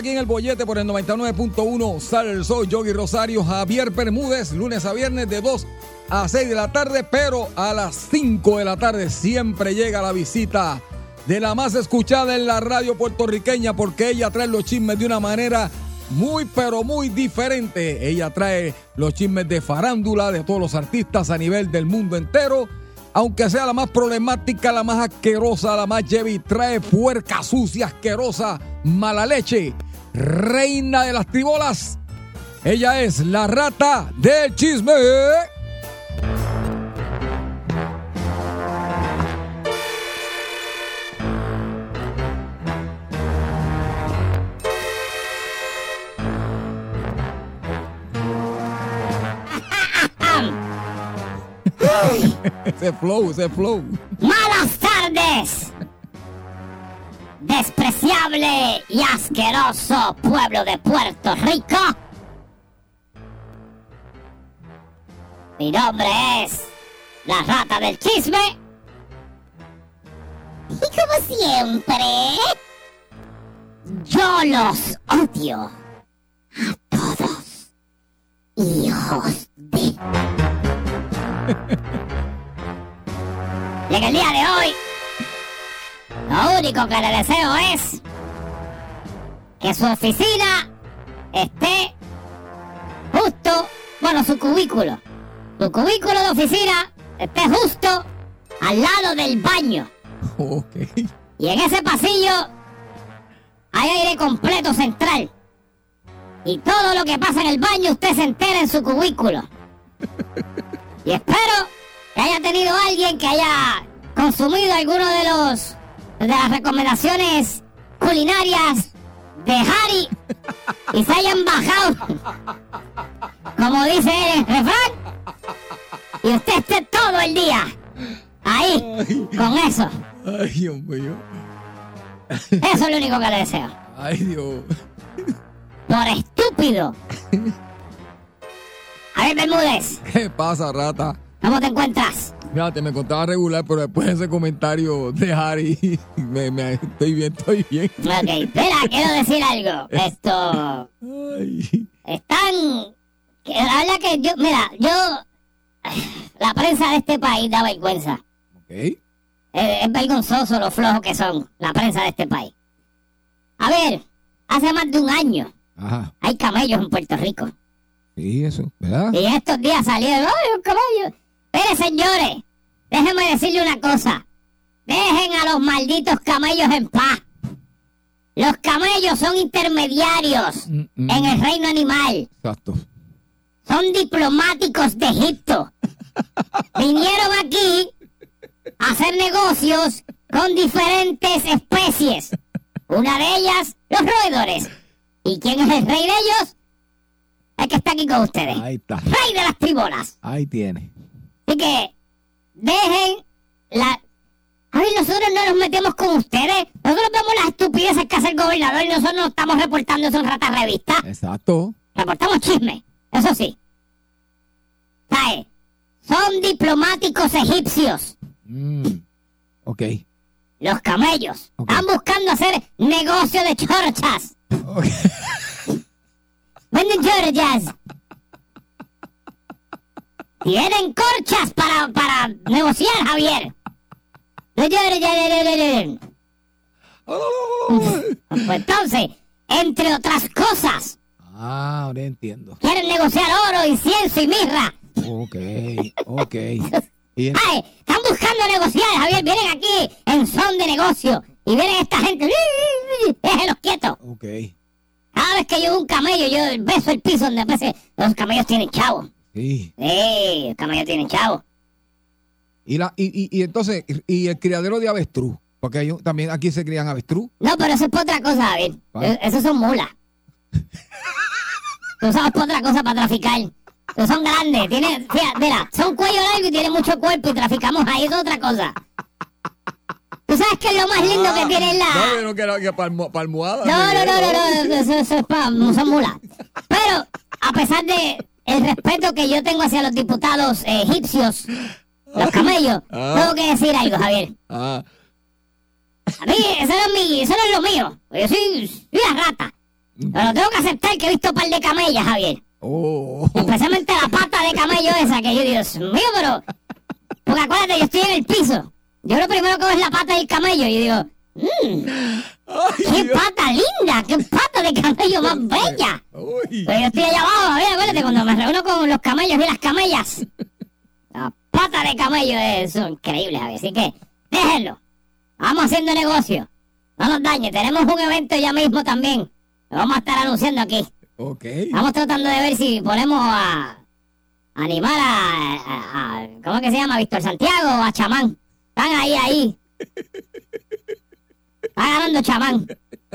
aquí en el bollete por el 99.1 Sale el Sol, Yogi Rosario, Javier Bermúdez, lunes a viernes de 2 a 6 de la tarde, pero a las 5 de la tarde siempre llega la visita de la más escuchada en la radio puertorriqueña porque ella trae los chismes de una manera muy pero muy diferente. Ella trae los chismes de farándula de todos los artistas a nivel del mundo entero. Aunque sea la más problemática, la más asquerosa, la más heavy, trae puerca sucia, asquerosa, mala leche. Reina de las tribolas. Ella es la rata del chisme. Ese flow, ese flow. ¡Malas tardes! Despreciable y asqueroso pueblo de Puerto Rico. Mi nombre es la rata del chisme. Y como siempre, yo los odio a todos. Hijos de... Y en el día de hoy, lo único que le deseo es que su oficina esté justo, bueno, su cubículo, su cubículo de oficina esté justo al lado del baño. Ok. Y en ese pasillo hay aire completo central. Y todo lo que pasa en el baño usted se entera en su cubículo. Y espero que haya tenido alguien que haya consumido alguno de los de las recomendaciones culinarias de Harry y se hayan bajado, como dice el refrán, y usted esté todo el día ahí con eso. Ay, Dios mío. Eso es lo único que le deseo. Ay, Dios. Por estúpido. A ver, Bermúdez, ¿Qué pasa, rata? ¿cómo te encuentras? Fíjate, me contaba regular, pero después de ese comentario de Harry, me, me- estoy bien, estoy bien. Ok, espera, quiero decir algo. Esto. Ay. Están. que La verdad que yo. Mira, yo. La prensa de este país da vergüenza. Ok. Es, es vergonzoso lo flojo que son la prensa de este país. A ver, hace más de un año Ajá. hay camellos en Puerto Rico. Sí, eso, ¿verdad? Y estos días salieron. ¡Ay, un camello! Mire, señores, déjenme decirle una cosa. Dejen a los malditos camellos en paz. Los camellos son intermediarios Mm, mm. en el reino animal. Exacto. Son diplomáticos de Egipto. Vinieron aquí a hacer negocios con diferentes especies. Una de ellas, los roedores. ¿Y quién es el rey de ellos? El que está aquí con ustedes. Ahí está. Rey de las tribolas. Ahí tiene. Así que dejen la... A ver, nosotros no nos metemos con ustedes. Nosotros vemos las estupideces que hace el gobernador y nosotros no estamos reportando eso en Rata Revista. Exacto. Reportamos chisme, eso sí. ¿Sabe? Son diplomáticos egipcios. Mm. Ok. Los camellos. Ok. Están buscando hacer negocio de chorchas. Ok. Venden chorchas. Tienen corchas para, para negociar, Javier. Pues entonces, entre otras cosas, Ah, ahora entiendo. quieren negociar oro, incienso y mirra. Ok, ok. Ay, están buscando negociar, Javier. Vienen aquí en son de negocio. Y vienen esta gente. Déjenlos quietos. ok. Cada vez que yo veo un camello, yo beso el piso donde aparece. Los camellos tienen chavo. Sí. Camellos tienen chavo. Y, la, y, y, y entonces, y el criadero de avestruz. Porque hay un- también aquí se crían avestruz. No, pero eso es por otra cosa. ¿Cuál? Eh, Esos son mulas. Lo usamos por otra cosa para traficar. Son grandes. Tienen, fíjate, mira, son cuello largo y tienen mucho cuerpo y traficamos ahí. Eso es otra cosa. ¿Tú sabes qué es lo más lindo que tiene la... No, yo no quiero que palmo, palmoada. No, no, no, no, no, eso, eso es para, son mulas. Pero, a pesar de el respeto que yo tengo hacia los diputados egipcios, los camellos, Ah. tengo que decir algo, Javier. Ah, A mí, eso no es, mi, eso no es lo mío. Yo soy, soy una rata. Pero tengo que aceptar que he visto un par de camellas, Javier. oh. Especialmente la pata de camello esa, que yo digo, Dios mío, pero... Porque acuérdate, yo estoy en el piso. Yo lo primero que veo es la pata del camello y digo, Ay, qué Dios. pata linda, qué pata de camello más bella. Uy. Pero yo estoy allá abajo, Javier, acuérdate, cuando me reúno con los camellos y las camellas. Las patas de camello eh, son increíbles. Así que, déjenlo. Vamos haciendo negocio. No nos dañe. Tenemos un evento ya mismo también. Lo vamos a estar anunciando aquí. Ok. Estamos tratando de ver si ponemos a, animar a, a- a- ¿Cómo es que se llama? Víctor Santiago o a Chamán. Están ahí, ahí. Está ganando Chamán.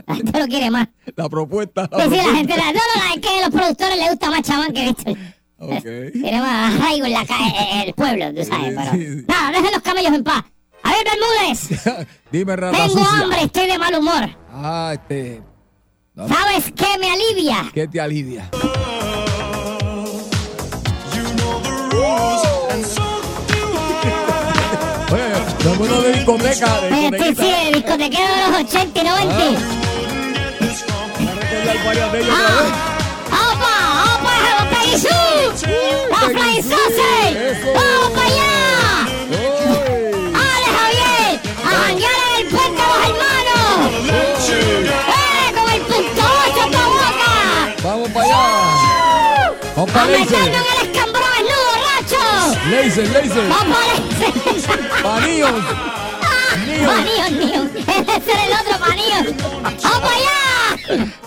La gente lo quiere más. La propuesta. Sí, sí, la gente la... No, no, no, es que a los productores les gusta más Chamán que Víctor. Ok. Tiene más arraigo en la ca- en el pueblo, tú sabes, Sí, pero... sí, sí. Nada, dejen los camellos en paz. A ver, Bermúdez, Dime, rata tengo sucia. hambre, estoy de mal humor. Ah, este. no, ¿Sabes qué me alivia? ¿Qué te alivia? Vámonos de discoteca, de Sí, sí, discotequero de los 80 y 90. Voy a recordar varias de ellas otra vez. ¡Ah! ¡Opa! ¡Opa! ¡Opa! ¡Peguizú! ¡La! Flying Sausage! ¡Vamos para allá! ¡Ale, Javier! ¡A janguear en el puente de los hermanos! ¡Eh! ¡Con el punto 8 en la boca! Vamos para allá. Vamos ¡A Laser, laser. Paníos. ¡Paníos, Neon! Ese era el otro Paníos! ¡Vamos allá!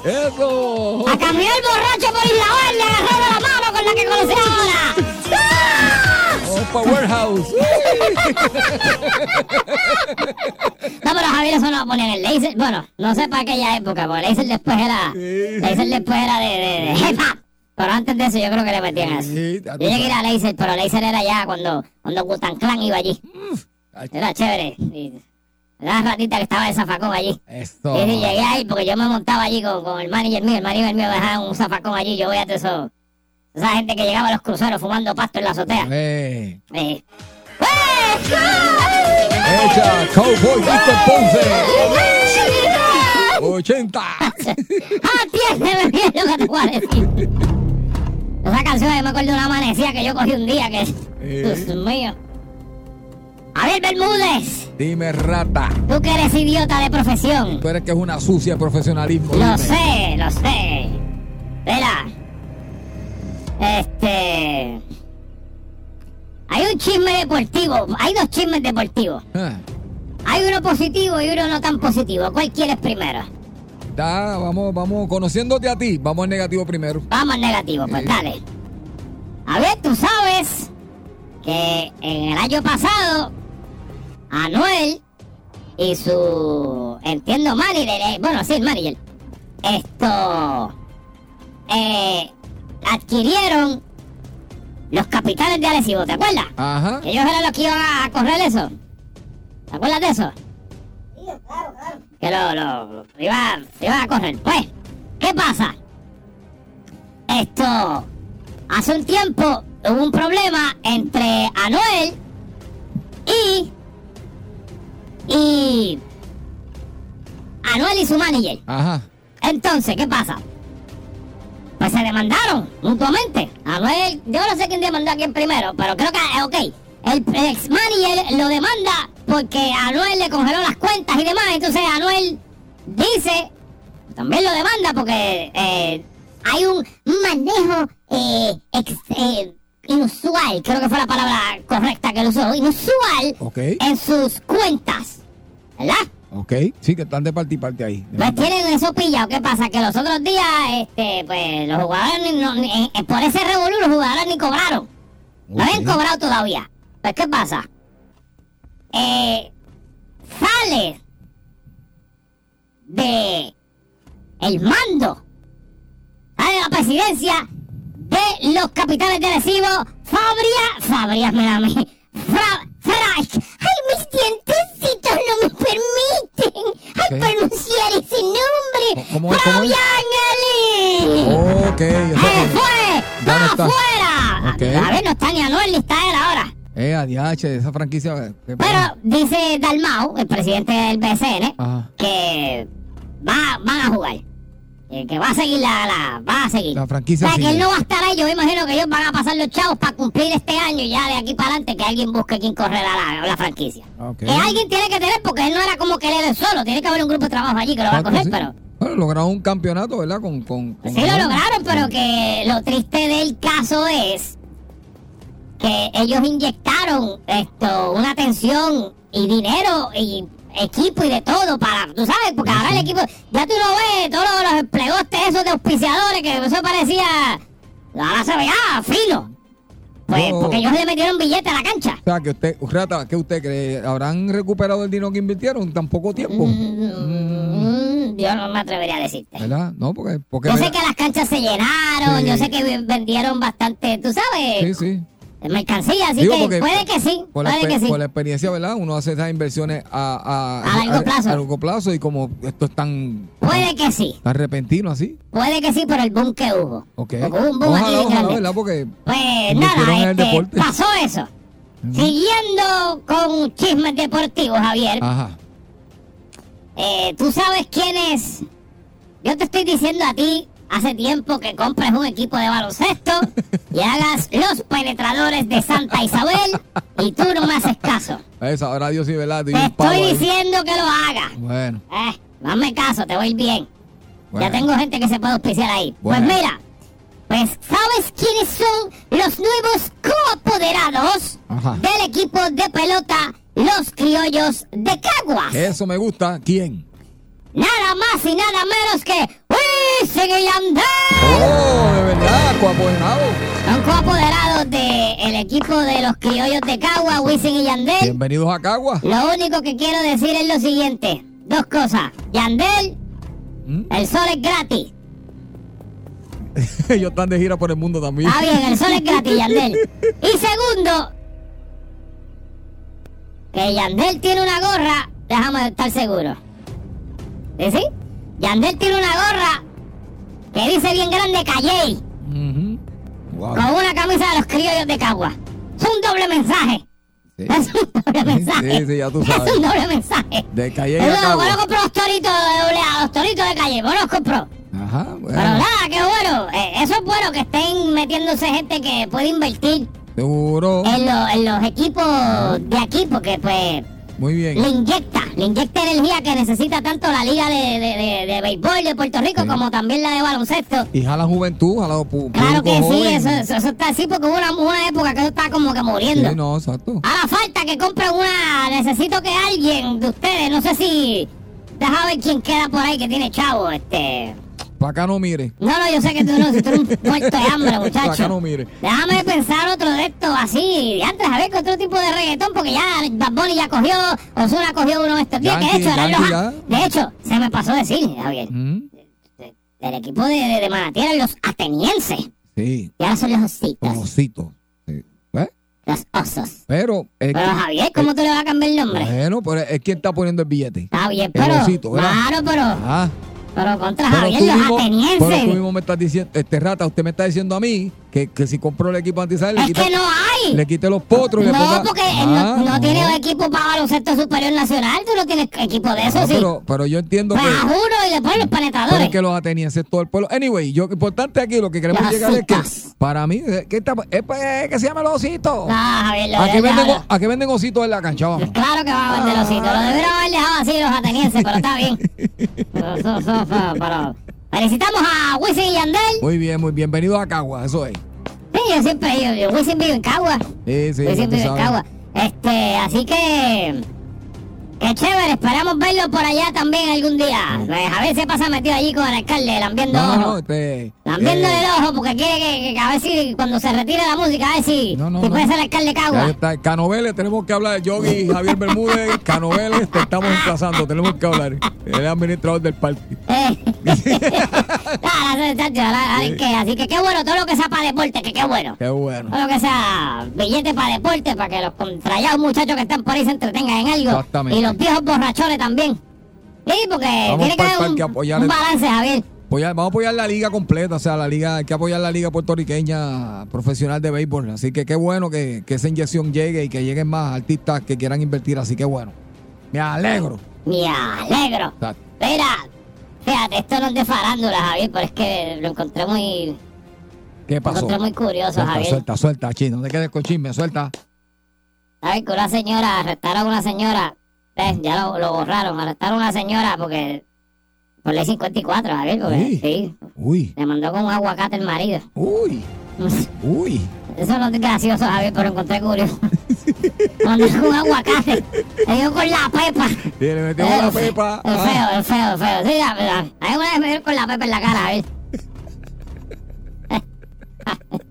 Eso. ¡A el borracho por Isla Verde agarrado de la mano con la que conocí ahora! ¡Ah! Warehouse. No, pero Javier eso no lo ponía en el laser. Bueno, no sé para aquella época, porque laser después era. Sí. Laser después era de, de, de hip hop. Pero antes de eso yo creo que le metían eso. Sí, Yo llegué a ir sabes. a laser, pero laser era ya cuando, cuando Gutan Clan iba allí. Era chévere. Y era la ratita que estaba de zafacón allí. Y sí, llegué ahí porque yo me montaba allí con, con el manager mío. El manager mío dejaba un zafacón allí. Yo voy a eso. Esa gente que llegaba a los cruceros fumando pasto en la azotea. Echa, Cowboy Víctor Ponce. 80. Atiéndeme bien lo que te voy a decir. Esa canción yo me acuerdo de una amanecida que yo cogí un día que... Eh. Dios mío. Javier Bermúdez, Dime, rata. tú que eres idiota de profesión. Tú eres que es una sucia de profesionalismo. Lo dime. sé, lo sé. Mira. Este... Hay un chisme deportivo. Hay dos chismes deportivos. Ah, Hay uno positivo y uno no tan positivo. ¿Cuál quieres primero? Da, vamos, vamos, conociéndote a ti, vamos al negativo primero. Vamos al negativo, pues dale. A ver, tú sabes que en el año pasado, Anuel y su, entiendo, manager, eh, bueno, sí, el manager, esto, eh, adquirieron los capitanes de Arecibo, ¿te acuerdas? Ajá. Que ellos eran los que iban a correr eso. ¿Te acuerdas de eso? Que lo, lo, lo iba, a correr. Pues, ¿qué pasa? Esto, hace un tiempo hubo un problema entre Anuel y, y, Anuel y su manager. Ajá. Entonces, ¿qué pasa? Pues se demandaron mutuamente. Anuel, yo no sé quién demandó a quién primero, pero creo que, ok, el, el ex manager lo demanda porque Anuel le congeló las cuentas y demás. Entonces Anuel dice, también lo demanda porque eh, hay un manejo eh, ex- eh, inusual, creo que fue la palabra correcta que él usó, inusual en sus cuentas, ¿verdad? Ok. Sí, que están de parte y parte ahí. Pues tienen eso pillado. ¿Qué pasa? Que los otros días, este, pues, los jugadores, ni- no, ni- por ese revolú, los jugadores ni cobraron. No habían cobrado todavía. Pues, ¿qué pasa? Eh, sale de el mando, de la presidencia de los capitanes de Recibo, Fabria, Fabrias me da a mí, Fra, Fraich. ¡Ay, mis dientecitos no me permiten! ¡Ay, Ok. pronunciar ese nombre! ¿Cómo cómo? ¡Fabián Ali! Ok. eso ¡Se que- fue! ¡Va afuera! A ver, no está ni Anuel ni está él ahora. Eh, ADH, esa franquicia. eh, Pero dice Dalmau, el presidente del BCN, Ajá. que va, van a jugar. Eh, Que va a seguir la, la- va a seguir. La franquicia O sea, que sigue. él no va a estar ahí. Yo me imagino que ellos van a pasar los chavos para cumplir este año y ya de aquí para adelante que alguien busque quien correrá la, la franquicia. Ok. Que alguien tiene que tener, porque él no era como que él era solo. Tiene que haber un grupo de trabajo allí que lo va a coger, sí. pero... Bueno, lograron un campeonato, ¿verdad? Con, con, con Sí lo lograron, pero que lo triste del caso es que ellos inyectaron esto, una atención y dinero y equipo y de todo para, tú sabes, porque ahora el equipo, ya tú lo ves, todos los, los empleostes esos de auspiciadores que eso parecía, ahora se veía fino. Pues Oh. porque ellos le metieron billete a la cancha. O sea, que usted, Rata, ¿qué usted cree? ¿Habrán recuperado el dinero que invirtieron en tan poco tiempo? Mm, yo no me atrevería a decirte. ¿Verdad? No, porque... porque Yo sé que las canchas se llenaron, Sí. yo sé que vendieron bastante, tú sabes, Sí, sí. Mercancía, así Digo, que puede que sí, Por la, puede exper- que sí. por la experiencia, ¿verdad? Uno hace esas inversiones a, A largo plazo. A, largo plazo y como esto es tan, Puede que sí, tan repentino así. puede que sí por el boom que hubo. Ok. Porque hubo un boom aquí Ojalá, bien ojalá. ¿verdad? Porque Pues nada, este, pasó eso. Siguiendo con chismes deportivos, Javier. Ajá. Eh, ¿Tú sabes quién es? Yo te estoy diciendo a ti hace tiempo que compres un equipo de baloncesto y hagas los penetradores de Santa Isabel y tú no me haces caso. Eso, ahora Dios sí, ¿verdad? Te estoy diciendo que lo hagas. Bueno, Eh, dame caso, te voy bien. bueno. Ya tengo gente que se puede auspiciar ahí. Bueno. Pues mira, pues ¿sabes quiénes son los nuevos coapoderados del equipo de pelota Los Criollos de Caguas? Eso me gusta. ¿Quién? Nada más y nada menos que Wisin y Yandel. Oh, de verdad, coapoderado. Son coapoderados del equipo de los Criollos de Caguas, Wisin y Yandel. Bienvenidos a Cagua. Lo único que quiero decir es lo siguiente. Dos cosas. Yandel, ¿Mm? el sol es gratis. Ellos están de gira por el mundo también. Está bien, el sol es gratis, Yandel. Y segundo, que Yandel tiene una gorra, déjame estar seguro. Sí? Yandel tiene una gorra que dice bien grande Calle. Wow. con una camisa de los criollos de Cagua. Es un doble mensaje. Sí. Es un doble mensaje. Sí, sí, ya tú Es sabes. un doble mensaje. De Calle Es Cagua. bueno, compró los toritos de doble A, los toritos de calle, bueno, los compró. Ajá, Pero bueno. nada, qué bueno. Eh, eso es bueno que estén metiéndose gente que puede invertir Seguro. en, lo- en los equipos de aquí, porque pues Muy bien. le inyecta, le inyecta energía que necesita tanto la liga de, de, de- de béisbol de Puerto Rico Sí. como también la de baloncesto. Y jala juventud, jala pu- Claro que sí, eso, eso, eso está así porque hubo una, una época que eso está como que muriendo. Sí, no, exacto. Ahora falta que compren una, necesito que alguien de ustedes, no sé si, deja ver quién queda por ahí que tiene chavo, este... Para acá no mire. No, no, yo sé que tú no, si tú eres un muerto de hambre, Para acá muchacho. no mire. Déjame pensar otro de estos así, de antes, a ver, con otro tipo de reggaetón, porque ya Bad Bunny ya cogió, Ozuna cogió uno de estos días, que de hecho, eran los, de hecho, se me pasó decir, Javier, Mm, del equipo de, de, de Manatí eran los atenienses, Sí, y ahora son los ositos, osito. Sí. ¿Ves? los osos. Pero, es Pero que- Javier, ¿cómo tú le vas a cambiar el nombre? bueno, pero es quien está poniendo el billete. Está bien, El pero, osito, ¿verdad? claro, pero, Ah, pero contra Javier, los mismo, pero tú atenienses. mismo me estás diciendo, este rata, usted me está diciendo a mí que, que si compró el equipo antisal, le Es quite, que no hay. le quite los potros le No, ponga. porque Ah, no, no tiene equipo para baloncesto superior nacional. Tú no tienes equipo de eso, No, sí. pero, pero yo entiendo pues que. a uno y le ponen los Pero penetradores. es que los atenienses, todo el pueblo. Anyway, yo, importante aquí, lo que queremos llegar es que, para mí, eh, ¿qué está- es pues, que se llama los ositos. No, Javier, lo ¿A qué, de- venden, ya- ¿A qué venden ositos en la cancha? Vamos. Claro que va a vender osito. Lo debieron haber dejado así los atenienses, pero está bien. Pero eso- eso fue- pero- Felicitamos a Wisin y Yandel. Muy bien, muy bienvenido a Cagua, eso es. Sí, yo siempre ido. Yo Wisin vive en Cagua. Sí, sí, Wisin vive en. Cagua. Este, así que. Qué chévere, esperamos verlo por allá también algún día. Pues, a ver si pasa metido allí con el alcalde, lambiendo No, no, no, ojo. este, Lambiéndole eh, el ojo porque quiere que, que a ver si cuando se retire la música, a ver si, No, no, si puede ser alcalde de ya Cagua. está. Canoveles, tenemos que hablar Yogi, Javier Bermúdez, Canoveles, te estamos emplazando, tenemos que hablar. El administrador del parque. Eh. Ahora que- así que qué bueno, todo lo que sea para deporte, que qué bueno. Qué bueno. Todo lo que sea billete para deporte, para que los contrallados muchachos que están por ahí se entretengan en algo. Exactamente. Y los viejos borrachones también. Sí, porque Vamos tiene que haber un, apoyar un el- balance, Javier. Apoyar- vamos a apoyar la liga completa, o sea, la liga, hay que apoyar la liga puertorriqueña profesional de béisbol. Así que qué bueno que, que esa inyección llegue y que lleguen más artistas que quieran invertir, así que bueno. Me alegro. Me alegro. Exacto. Mira, fíjate, esto no es de farándula, Javier, pero es que lo encontré muy, ¿Qué lo pasó? encontré muy curioso, Suelta, Javier. suelta, suelta, chino. No te quedes con chisme, suelta. ¿Sabes que una señora, arrestaron a una señora, ves, ya lo, lo borraron, arrestaron a una señora porque, por ley 54, Javier, porque, Sí. sí, Uy, le mandó con un aguacate el marido. uy, uy. Eso no es gracioso, Javier, pero encontré curioso. Mandó con un aguacate, le dio con la pepa. Y le metió la El fe- pepa. El Ah, feo, el feo, el feo. Sí, ya, ya. Hay una vez me dio con la pepa en la cara, Javier.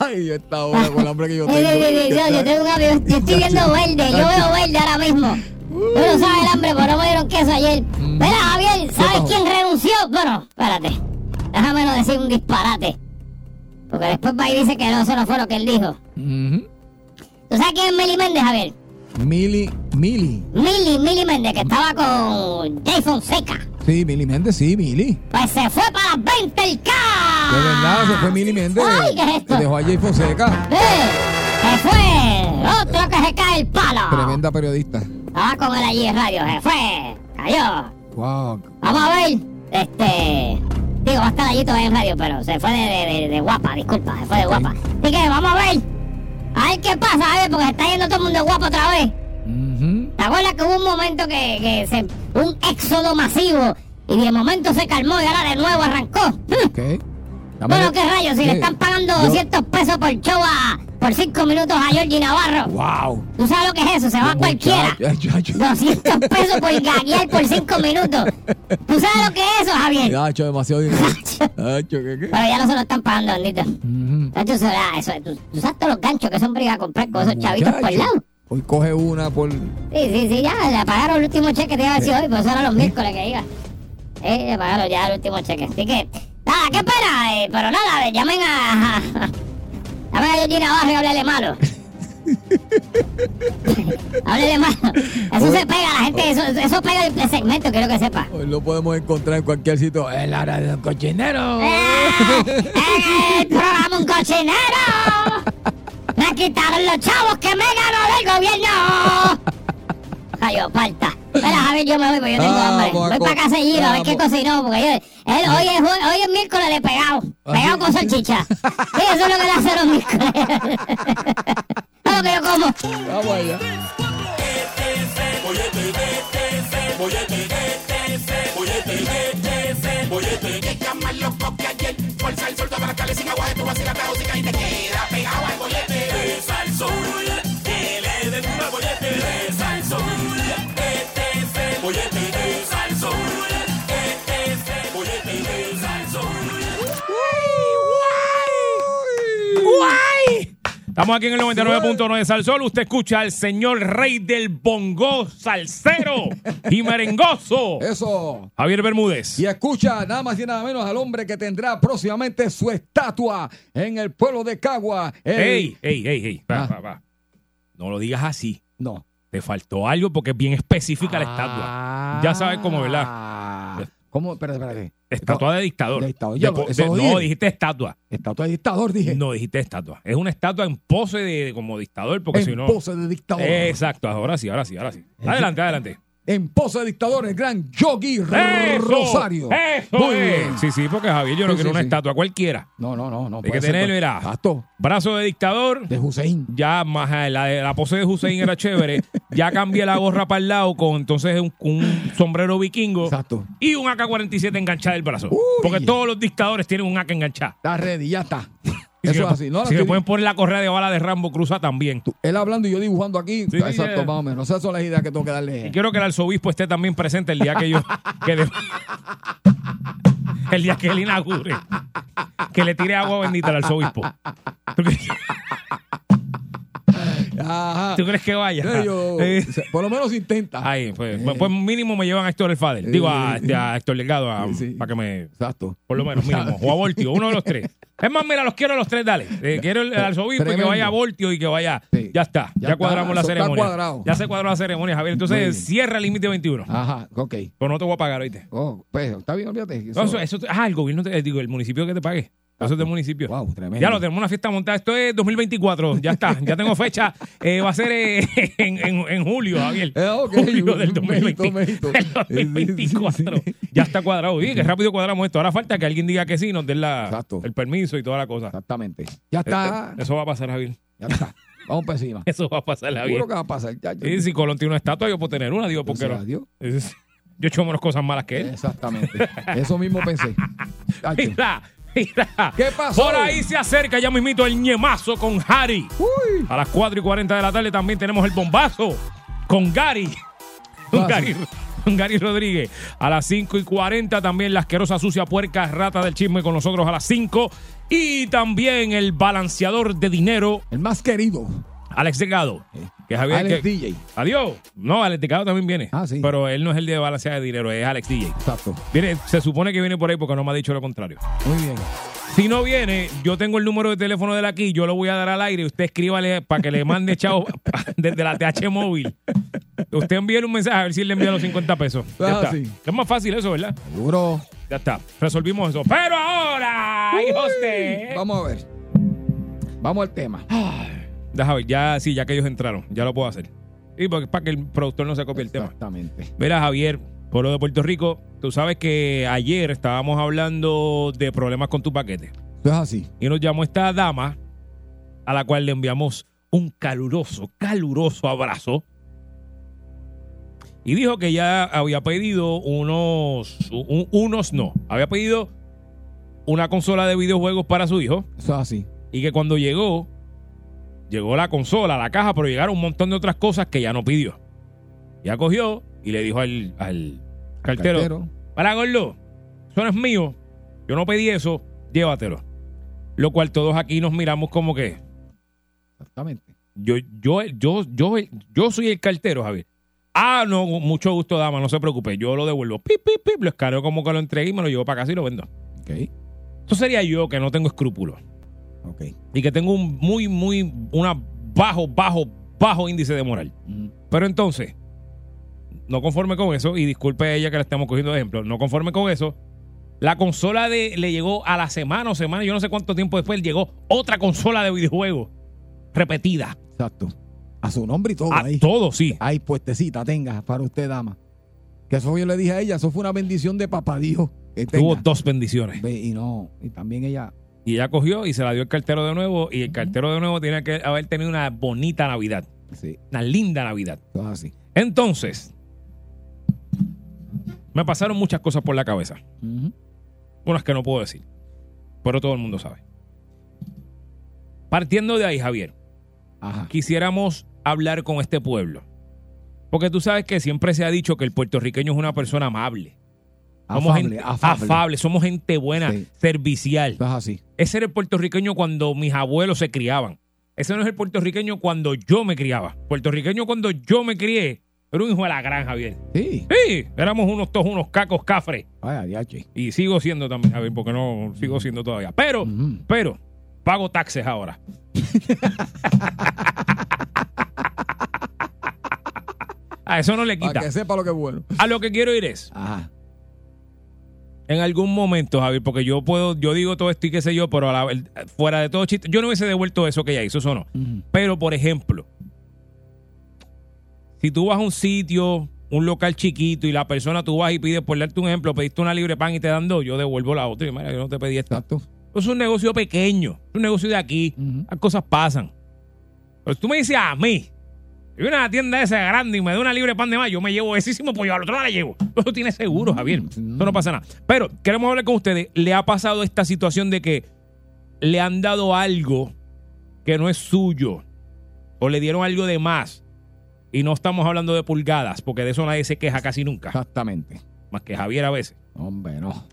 Ay, yo esta hora con el hambre que yo tengo. yo, yo tengo un amigo, yo estoy viendo verde, yo veo verde ahora mismo. Tú no sabes el hambre, pero no me dieron queso ayer. Mira, Javier, ¿sabes quién renunció? Bueno, espérate. Déjame no decir un disparate. Porque después va y dice que no, eso no fue lo que él dijo. Ujú. ¿Tú sabes quién es Mili Méndez, Javier? Mili, Mili. Mili, Mili Méndez, que estaba con Jay Fonseca. Sí, Mili Méndez, sí, Mili. Pues se fue para las 20 el K. De verdad, se fue Mili Méndez. Ay, ¿qué es esto? Dejó a Jay Fonseca. Eh, se fue. Otro que se cae el palo. Tremenda periodista. Estaba con él allí en radio, se fue. Cayó. Wow. Vamos a ver. Este. Digo, va a estar allí todavía en radio, pero se fue de, de- de- de guapa, disculpa, se fue de guapa. Así que vamos a ver. A ver qué pasa, a ver, porque está yendo todo el mundo guapo otra vez. ¿Te acuerdas que hubo un momento que, que se. un éxodo masivo y de momento se calmó y ahora de nuevo arrancó? Hmm. Bueno, qué rayos, si le Sí. están pagando Yo- 200 pesos por show a, por 5 minutos a Georgie Navarro. Wow. ¿Tú sabes lo que es eso? Se va cualquiera. Muchacho, 200 pesos por gaguear por 5 minutos. ¿Tú sabes lo que es eso, Javier? Nacho, demasiado dinero. ¿qué, qué? Pero ya no se lo están pagando, bendito. Ujú. Nacho, eso, eso, tú, tú sabes todos los ganchos que son brigas a comprar con esos chavitos por Muchacho. lado. Hoy coge una por. Sí, sí, sí, ya, le pagaron el último cheque, te iba a decir hoy, pues eso era los miércoles que iba. Eh, le pagaron ya el último cheque. Así que, nada, qué pena, eh, pero nada, eh, llamen a. llamen a Georgina Navarro y háblele malo. háblele malo. Eso se pega, la gente, eso, eso pega el, el segmento, quiero que sepa. Hoy lo podemos encontrar en cualquier sitio. La hora de un cochinero. ¡Eh! ¡En el programa Un Cochinero! ¡Me quitaron los chavos que me ganó del gobierno! Cayó, falta. Espera, Javier, yo me voy porque yo tengo Vamos hambre. Voy para casa Giro a ver qué cocinó, porque yo, él, hoy, es, hoy es miércoles de pegado. Pegado con salchicha. Sí, eso es lo que le hace los miércoles. es lo que yo como. Vamos allá. Llega Estamos aquí en el 99.9 de Salsol. Usted escucha al señor rey del bongo salsero y merengoso, Eso. Javier Bermúdez. Y escucha nada más y nada menos al hombre que tendrá próximamente su estatua en el pueblo de Cagua. el- Ey, ey, ey, ey. Va, Ah. va, va. No lo digas así. No. Te faltó algo porque es bien específica la estatua. Ya sabes cómo, ¿verdad? ¿Cómo? Espérate, espérate. Estatua de dictador. De Yo de- lo no, dijiste estatua. Estatua de dictador, dije. No, dijiste estatua. Es una estatua en pose de como dictador, porque en si no. pose de dictador. Exacto, ahora sí, ahora sí, ahora sí. Adelante, adelante. En pose de dictador, el gran Yogi ¡Eso! Rosario. ¡Eso Muy es! bien. Sí, sí, porque Javier, yo no Sí, quiero sí, una sí. estatua cualquiera. No, no, no. no Hay que tener, mira. Exacto. Brazo de dictador. De Hussein. Ya más a- la, la pose de Hussein era chévere. Ya cambié la gorra para el lado con entonces un, un sombrero vikingo Exacto. y un AK-47 enganchado del brazo. Uy. Porque todos los dictadores tienen un AK enganchado. Está ready, ya está. Y Eso si es así. No, si estoy- pueden poner la correa de bala de Rambo Cruza también. Él hablando y yo dibujando aquí. Sí, exacto, sí, más o menos. Esas son las ideas que tengo que Y darle. quiero que el arzobispo esté también presente el día que yo. que de- el día que él inaugure. Que le tire agua bendita al arzobispo. ¿Tú crees, Ajá. tú crees que vaya? Yo- Eh, por lo menos intenta. Ahí, pues, pues mínimo me llevan a Héctor el Fader. Digo, a, este, a Héctor Delgado, a- Sí, sí. para que me. Exacto. Por lo menos, mínimo. O a Voltio, uno de los tres. Es más, mira, los quiero a los tres, dale. Eh, quiero el, arzobispo y que vaya a Voltio y que vaya. Sí. Ya está. Ya, Ya cuadramos está, la eso ceremonia. Ya se cuadró la ceremonia, Javier. Entonces, cierra el límite 21. Ajá, ok. Pero no te voy a pagar, oíste. Oh, pues está bien, olvídate. No, eso, eso- ah, el gobierno, te, digo, el municipio que te pague. Eso es del municipio. Wow, tremendo. Ya lo tenemos una fiesta montada. Esto es 2024. Ya está. Ya tengo fecha. Eh, va a ser eh, en, en- en julio, Javier. Eh. Julio del Mejito, 2020 mejito. del 2024. Sí, sí, sí. Ya está cuadrado. Oye, qué rápido cuadramos esto. Ahora falta que alguien diga que sí, nos den la, Exacto. el permiso y toda la cosa. Exactamente. Ya está. Eso va a pasar, Javier. Ya está. Vamos para encima. Eso va a pasar, Javier. Seguro que va a pasar. Ya. Y si Colón tiene una estatua, yo puedo tener una, digo, ¿por qué Gracias no? a Dios. Es- Yo he hecho menos cosas malas que él. Exactamente. Eso mismo pensé. Mira, mira. ¿Qué pasó? Por ahí se acerca ya mismito el ñemazo con Harry. Uy. A las 4 y 40 de la tarde también tenemos el bombazo con Gary. Con. Gary, con Gary Rodríguez. A las 5 y 40 también la asquerosa sucia puerca rata del chisme con nosotros a las 5. Y también el balanceador de dinero, El más querido. Alex Delgado. Que Javier, Alex que- DJ. Adiós. No, Alex Delgado también viene. Ah, sí. Pero él no es el de balancear de dinero, es Alex DJ. Exacto. Viene, se supone que viene por ahí porque no me ha dicho lo contrario. Muy bien. Si no viene, yo tengo el número de teléfono de aquí, yo lo voy a dar al aire y usted escríbale para que le mande chao desde la TH móvil. Usted envíe un mensaje a ver si le envía los 50 pesos. Ya Ah, está. sí. Es más fácil eso, ¿verdad? Seguro. Ya está. Resolvimos eso. Pero ahora, hijo usted. Vamos a ver. Vamos al tema. Déjame ver, ya sí, ya que ellos entraron, ya lo puedo hacer. Y porque- para que el productor no se copie el tema. Exactamente. Mira, Javier, pueblo de Puerto Rico, tú sabes que ayer estábamos hablando de problemas con tu paquete. Es así. y nos llamó esta dama a la cual le enviamos un caluroso, caluroso abrazo. Y dijo que ya había pedido unos, un- unos no, había pedido una consola de videojuegos para su hijo Eso es así. y que cuando llegó, llegó la consola, la caja, pero llegaron un montón de otras cosas que ya no pidió. Ya cogió y le dijo al, al cartero, Cartero. para gordo, eso no es mío, yo no pedí eso, llévatelo. Lo cual todos aquí nos miramos como que Exactamente. yo, yo, yo, yo, yo soy el cartero, Javier. Ah, no, mucho gusto, dama, no se preocupe, yo lo devuelvo. Pip, pip, pip, lo escaneo como que lo entregué y me lo llevo para casa y lo vendo. Ok. Eso sería yo que no tengo escrúpulos Ok. y que tengo un muy, muy, una bajo, bajo, bajo índice de moral. Ujú. Pero entonces, no conforme con eso, y disculpe a ella que la estamos cogiendo de ejemplo, no conforme con eso, la consola de le llegó a la semana o semana, yo no sé cuánto tiempo después, llegó otra consola de videojuegos repetida. Exacto. A su nombre y todo A ahí. todo, sí. Ahí puestecita tenga para usted, dama. Que eso yo le dije a ella, eso fue una bendición de papá Dios. Tuvo dos bendiciones. Y no, y también ella, Y ella cogió y se la dio el cartero de nuevo. Y el cartero de nuevo tiene que haber tenido una bonita Navidad. sí, Una linda Navidad. así. Entonces, me pasaron muchas cosas por la cabeza. Unas que no puedo decir. Pero todo el mundo sabe. Partiendo de ahí, Javier, Ajá. quisiéramos hablar con este pueblo. Porque tú sabes que siempre se ha dicho que el puertorriqueño es una persona amable. Somos Afable, gente afable. afable, somos gente buena, Sí. servicial. Es así. Ese era el puertorriqueño cuando mis abuelos se criaban. Ese no es el puertorriqueño cuando yo me criaba. Puertorriqueño cuando yo me crié, era un hijo de la gran Javier. Sí. Sí, éramos unos todos unos cacos cafres. Vaya, diache. Y sigo siendo también, a ver, porque no sigo siendo todavía. Pero, pero, pago taxes ahora. a eso no le Para quita. que sepa lo que es bueno. A lo que quiero ir es, Ajá. En algún momento, Javier, porque yo puedo, yo digo todo esto y qué sé yo, pero a la- fuera de todo chiste, yo no hubiese devuelto eso que ella hizo, eso no. Pero, por ejemplo, si tú vas a un sitio, un local chiquito y la persona tú vas y pides, por darte un ejemplo, pediste una libre pan y te dan dos, yo devuelvo la otra y mira, yo no te pedí esta. Exacto. Es un negocio pequeño, es un negocio de aquí, las cosas pasan. Pero si tú me dices a mí, si viene a la tienda esa grande y me da una libre pan de más, yo me llevo esísimo pollo, al otro lado la llevo. Eso tiene seguro, Javier. Eso no pasa nada. Pero queremos hablar con ustedes. ¿Le ha pasado esta situación de que le han dado algo que no es suyo? ¿O le dieron algo de más? Y no estamos hablando de pulgadas, porque de eso nadie se queja casi nunca. Exactamente. Más que Javier a veces. Hombre, no.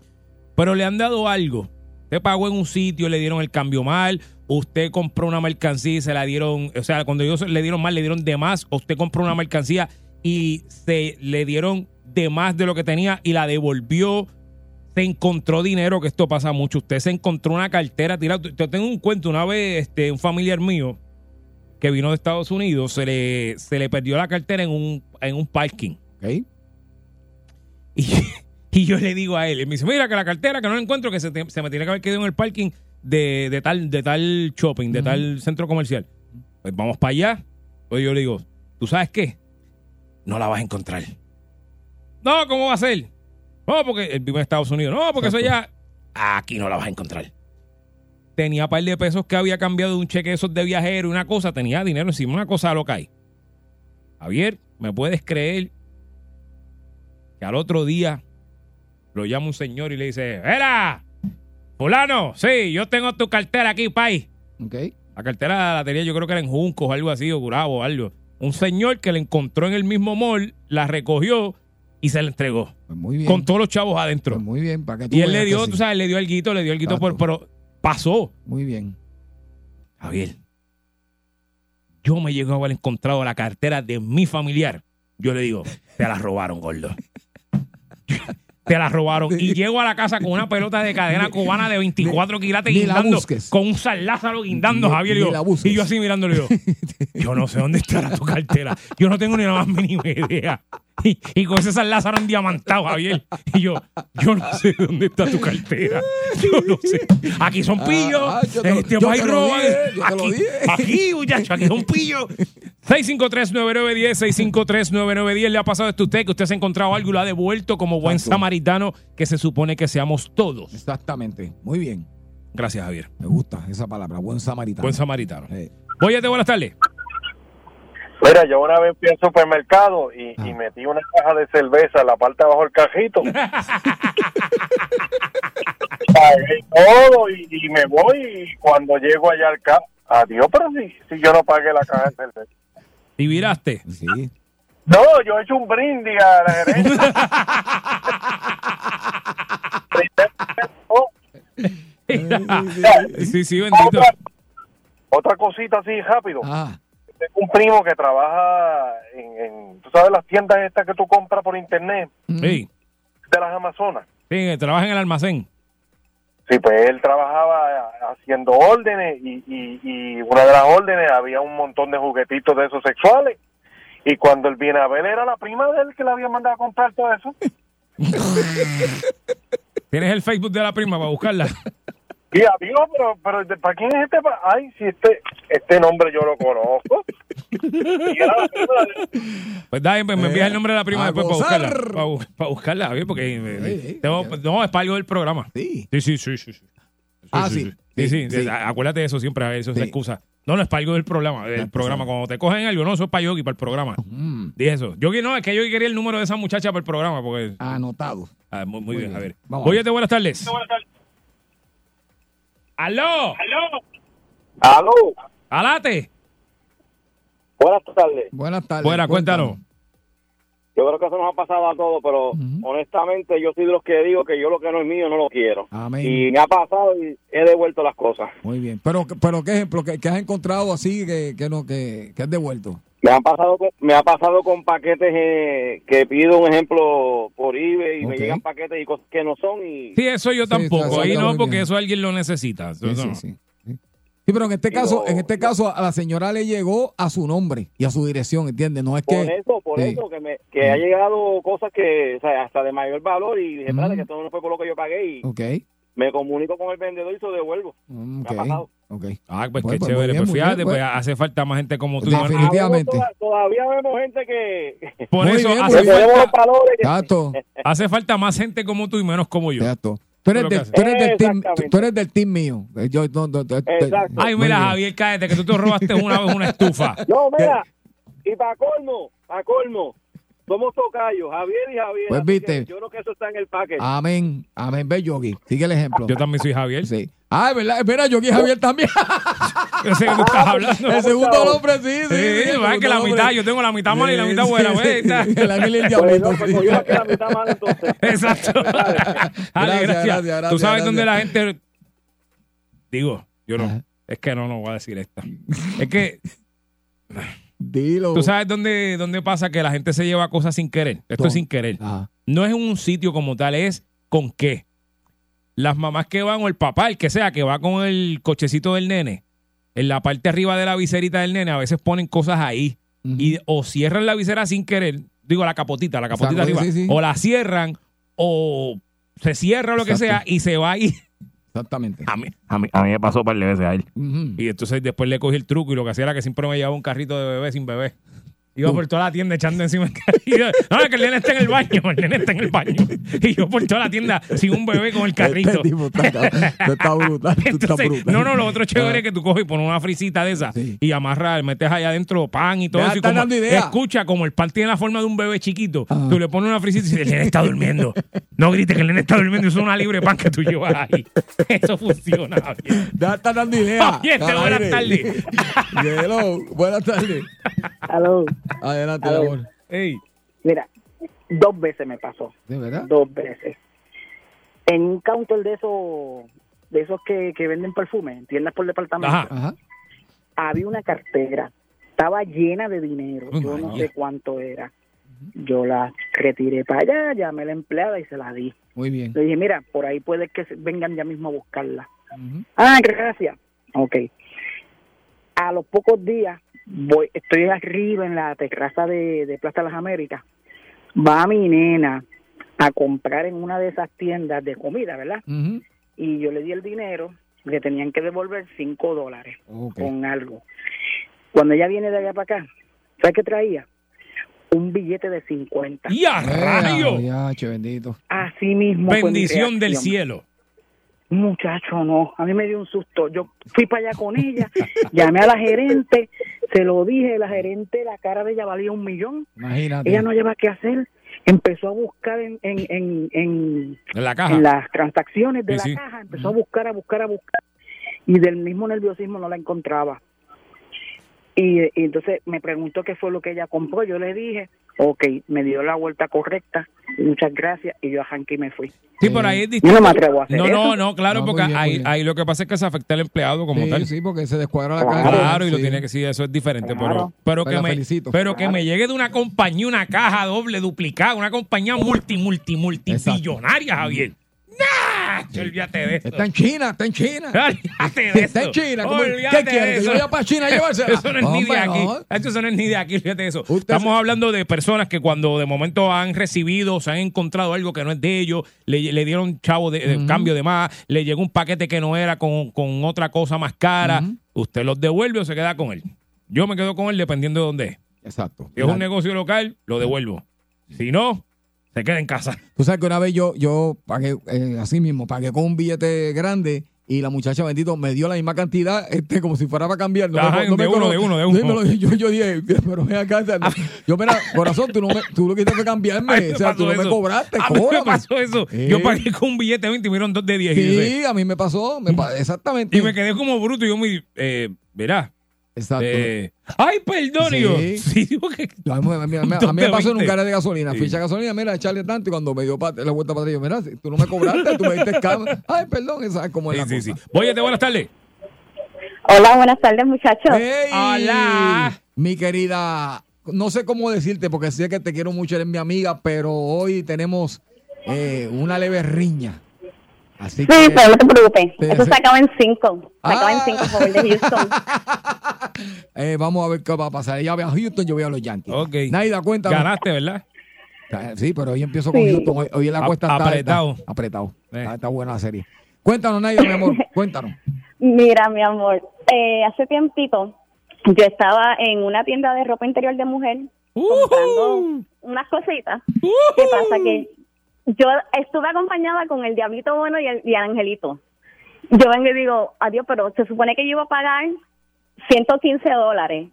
Pero le han dado algo. Usted pagó en un sitio, le dieron el cambio mal. Usted compró una mercancía y se la dieron. O sea, cuando ellos le dieron mal, le dieron de más. Usted compró una mercancía y se le dieron de más de lo que tenía y la devolvió. Se encontró dinero, que esto pasa mucho. Usted se encontró una cartera tirada. Yo tengo un cuento una vez, este, un familiar mío que vino de Estados Unidos, se le, se le perdió la cartera en un, en un parking. ¿Ok? Y, y yo le digo a él, él me dice, mira que la cartera que no la encuentro, que se, te- se me tiene que haber quedado en el parking de, de tal, de tal shopping, de tal centro comercial. Pues vamos para allá. Pues yo le digo, ¿tú sabes qué? No la vas a encontrar. No, ¿cómo va a ser? No, porque él vive en Estados Unidos. No, porque eso ya... Aquí no la vas a encontrar. Tenía un par de pesos que había cambiado de un cheque de esos de viajero una cosa, tenía dinero encima, una cosa loca ahí. Javier, ¿me puedes creer que al otro día lo llama un señor y le dice, ¡Era! Fulano, sí, yo tengo tu cartera aquí, pay. ¿Ok? La cartera la tenía yo creo que era en Juncos o algo así, o Curabo o algo. Un señor que la encontró en el mismo mall, la recogió y se la entregó. Pues muy bien. Con todos los chavos adentro. Pues muy bien. ¿Para que tú y él le dio, que sí. tú sabes, le dio el guito, le dio el guito, por, pero pasó. Muy bien. Javier, yo me llego a haber encontrado la cartera de mi familiar. Yo le digo, te la robaron, gordo. Te la robaron. Y llego a la casa con una pelota de cadena cubana de 24 quilates guindando. Con un San Lázaro guindando, Javier. Y yo, y yo así mirándole, yo, yo no sé dónde estará tu cartera. Yo no tengo ni la más mínima idea. Y, y con ese San Lázaro endiamantado, Javier. Y yo, yo no sé dónde está tu cartera. Yo no sé. Aquí son pillos. Ah, ah, yo te lo- este yo país te lo roba. dije, yo te lo Aquí, dije. aquí, muchacho, aquí son pillos. 653-9910, 653-9910. ¿Le ha pasado esto a usted que usted se ha encontrado algo y lo ha devuelto como buen Exacto. samaritano que se supone que seamos todos? Exactamente. Muy bien. Gracias, Javier. Me gusta esa palabra. Buen samaritano. Buen samaritano. Eh, Oye, buenas tardes. Mira, yo una vez fui al supermercado y, Ah. y metí una caja de cerveza en la parte de abajo del cajito. Pagué todo y, y me voy y cuando llego allá al carro, adiós, pero si, si yo no pagué la caja de cerveza. Y viraste. sí. No, yo he hecho un brindis a la gerencia. sí, sí, bendito. otra, otra cosita así rápido. Ah, Tengo un primo que trabaja en, en, tú sabes, las tiendas estas que tú compras por internet Sí, de las Amazonas. sí, trabaja en el almacén. Sí, pues él trabajaba haciendo órdenes y, y, y una de las órdenes había un montón de juguetitos de esos sexuales. Y cuando él viene a ver, era la prima de él que le había mandado a comprar todo eso. ¿Tienes el Facebook de la prima para buscarla? Y adiós, pero, pero ¿de- ¿para quién es este? pa- Ay, si este, este nombre yo lo conozco. Pues dale, pues me envías el nombre de la prima A después para buscarla. Para, bu- para buscarla, Javier, porque eh, sí, tengo- no, es para algo del programa. sí. Sí, sí, sí, sí. sí. Ah, sí. Sí, Sí, sí, sí. a- acuérdate de eso siempre, eso es Sí. la excusa. No, no es para algo del programa, del programa. Cuando te cogen algo, no, eso es para Yogi, para el programa. Mm, Dije eso. Yogi no, es que yo quería el número de esa muchacha para el programa, porque... anotado. Ah, muy, muy Muy bien, bien. Javier. Vamos. Oye, buenas tardes. ¡Aló! Aló, ¡Alate! buenas tardes. Buenas tardes. Buena, cuéntanos. Yo creo que eso nos ha pasado a todos, pero honestamente yo soy de los que digo que yo lo que no es mío no lo quiero. Amén. Y me ha pasado y he devuelto las cosas. Muy bien. Pero, pero ¿qué ejemplo? ¿Qué, qué has encontrado así que, que, no, que, que has devuelto? Me han pasado con, me ha pasado con paquetes eh, que pido un ejemplo por eBay y me llegan paquetes y cosas que no son y Sí, eso yo tampoco. Ahí no, porque bien. eso alguien lo necesita. Sí, no. sí, sí. sí. Pero en este Digo, caso, en este caso a la señora le llegó a su nombre y a su dirección, ¿entiendes? No es Por que eso, por sí. eso, que, me, que ha llegado cosas que, o sea, hasta de mayor valor y dije, Ujú. que todo no fue por lo que yo pagué y Ok, me comunico con el vendedor y se lo devuelvo. mm, ¿Qué ha pasado? Ok. Ah, pues Bueno, qué pues, chévere. bien, pues fíjate, bien, pues pues. hace falta más gente como tú. Definitivamente. Toda- todavía vemos gente que, Por Muy eso bien, hace falta, hace falta más gente como tú y menos como yo. exacto. Tú eres, del, tú, eres del team, tú, eres del team mío. Eh, Yo, no, no, te- Exacto. Ay, mira. Javier, cállate, que tú te robaste una vez una estufa. No, mira, y para colmo, para colmo, somos tocayos, Javier y Javier. Pues, viste. Yo creo que eso está en el paquete. Amén, amén. Ve, Yogi, sigue el ejemplo. Yo también soy Javier. Sí. Ah, es verdad, espera, Yogi y Javier también. Yo sé que tú estás hablando. el segundo nombre, sí, sí. Sí, que la mitad, yo tengo la mitad mala y la mitad buena, sí, pues, El ángel y el Pues, diablito. pues, la mitad mal entonces. Exacto. Ale, gracias. gracias, gracias, Tú sabes gracias. dónde la gente. Digo, yo no. Es que no, no voy a decir esta. Es que Dilo. tú sabes dónde, dónde pasa que la gente se lleva cosas sin querer. Esto ¿Dónde? es sin querer. No es un sitio como tal, es con qué. Las mamás que van, o el papá, el que sea, que va con el cochecito del nene, en la parte arriba de la viserita del nene, a veces ponen cosas ahí. Y o cierran la visera sin querer, digo la capotita, la capotita Exacto, arriba, sí, sí. o la cierran o se cierra lo que sea y se va ahí. Exactamente. A mí, a mí, a mí me pasó un par de veces a él. Y entonces después le cogí el truco y lo que hacía era que siempre me llevaba un carrito de bebé sin bebé. Iba por toda la tienda echando encima el carrito. No, es que el nene está en el baño, el nene está en el baño. Y yo por toda la tienda sin un bebé con el carrito. Este tipo está, tú estás brutal. Tú estás Entonces, brutal. no, no, lo otro chévere Ah. es que tú coges y pones una frisita de esa Sí. y amarras, metes allá adentro pan y todo Ya eso. Y como dando idea. escucha, como el pan tiene la forma de un bebé chiquito, Ajá. tú le pones una frisita y dices, el nene está durmiendo. No grites que el nene está durmiendo, eso es una libre pan que tú llevas ahí. Eso funciona. Javier. Ya estás dando idea. Oye, este, buenas tardes. Hello, buenas tardes. Aló, Adelante, amor. Mira, dos veces me pasó, ¿De verdad? dos veces. En un counter de esos, de esos que, que venden perfume, en tiendas por departamento, Ajá. Ajá. había una cartera, estaba llena de dinero, Ay, yo no sé cuánto era. Yo la retiré para allá, llamé a la empleada y se la di. Muy bien. Le dije, mira, por ahí puede que vengan ya mismo a buscarla. Ah, gracias. Ok. A los pocos días, voy, estoy arriba en la terraza de, de Plaza de las Américas. Va mi nena a comprar en una de esas tiendas de comida, ¿verdad? Y yo le di el dinero, le tenían que devolver cinco dólares Ok. con algo. Cuando ella viene de allá para acá, ¿sabes qué traía? Un billete de 50. ¡Y a rayo! bendito. Así mismo. Bendición del cielo. Muchacho, no, a mí me dio un susto. Yo fui para allá con ella, llamé a la gerente, se lo dije, la gerente, la cara de ella valía un millón. Imagínate. Ella no lleva qué hacer. Empezó a buscar en, en, en, en, En la caja. en las transacciones de Sí, la sí. caja, empezó a buscar, a buscar, a buscar. Y del mismo nerviosismo no la encontraba. Y, y entonces me preguntó qué fue lo que ella compró. Yo le dije, ok, me dio la vuelta correcta, muchas gracias, y yo arranqué y me fui. Sí, por ahí es Yo distinto. no me atrevo a hacer No, eso. no, no, claro, No, porque bien, ahí, ahí lo que pasa es que se afecta al empleado como sí, tal. sí, porque se descuadra la Claro. cara. Claro, y lo tiene que sí, eso es diferente, Claro. pero pero que me felicito. pero que me llegue de una compañía una caja doble duplicada, una compañía multi multi multimillonaria, Javier. Nah, olvídate de eso. Está en China, está en China. Olvídate de Está en eso. China. ¿cómo- Olvídate ¿Qué de quiere? ¿Que eso. yo vaya para China a? Eso no es ni de aquí. no. Eso no es ni de aquí, fíjate eso. Usted Estamos se- hablando de personas que cuando de momento han recibido, se han encontrado algo que no es de ellos, le, le dieron chavo de, de cambio de más, le llegó un paquete que no era con, con otra cosa más cara. Usted los devuelve o se queda con él. Yo me quedo con él dependiendo de dónde es. Exacto. Si es un negocio local, lo devuelvo. Si no, se queda en casa. Tú sabes que una vez yo, yo pagué, eh, así mismo, pagué con un billete grande y la muchacha, bendito, me dio la misma cantidad, este, como si fuera para cambiar. No Ajá, me, no me de uno, cono- de uno, de uno. me yo, yo dije, pero ven acá, no- yo, mira, corazón, tú, no me, tú lo que hiciste fue cambiarme, me o sea, tú no me cobraste, A mí me pasó eso. Yo pagué con un billete de 20 y me dieron dos de 10. y yo sé, Sí, a mí me pasó, me exactamente. Y me quedé como bruto y yo me, eh, verá. Exacto. eh, Ay, perdón, yo. Sí. Sí, digo que. Yo, a, mí, a mí- a mí- a Dos mí me pasó en un 20. carro de gasolina. Sí. Ficha gasolina, mira, echarle tanto. Y cuando me dio la vuelta para atrás, yo, mira, si tú no me cobraste, tú me diste cama. Ay, perdón, esa es como es Sí, la sí, sí. cosa. Oye, te buenas tardes. Hola, buenas tardes, muchachos. Hola. Mi querida, no sé cómo decirte porque sé que te quiero mucho, eres mi amiga, pero hoy tenemos eh, una leve riña. Así Sí, que, pero no te preocupes. Eso se acaba en cinco. Se acaba en Ah. cinco por el de Houston. eh, vamos a ver qué va a pasar. Ella ve a Houston, yo voy a los Yankees. Ok. Naida, cuéntame. Ganaste, ¿verdad? Sí, pero hoy empiezo con Sí. Houston. Hoy, hoy la cuesta está apretado. está- apretado. Eh. Está, está buena la serie. Cuéntanos, Naida, mi amor. Cuéntanos. Mira, mi amor, eh, hace tiempito yo estaba en una tienda de ropa interior de mujer comprando unas cositas. ¿Qué pasa? Que yo estuve acompañada con el Diablito Bueno y el, y el Angelito. Yo vengo y digo, adiós, pero se supone que yo iba a pagar 115 dólares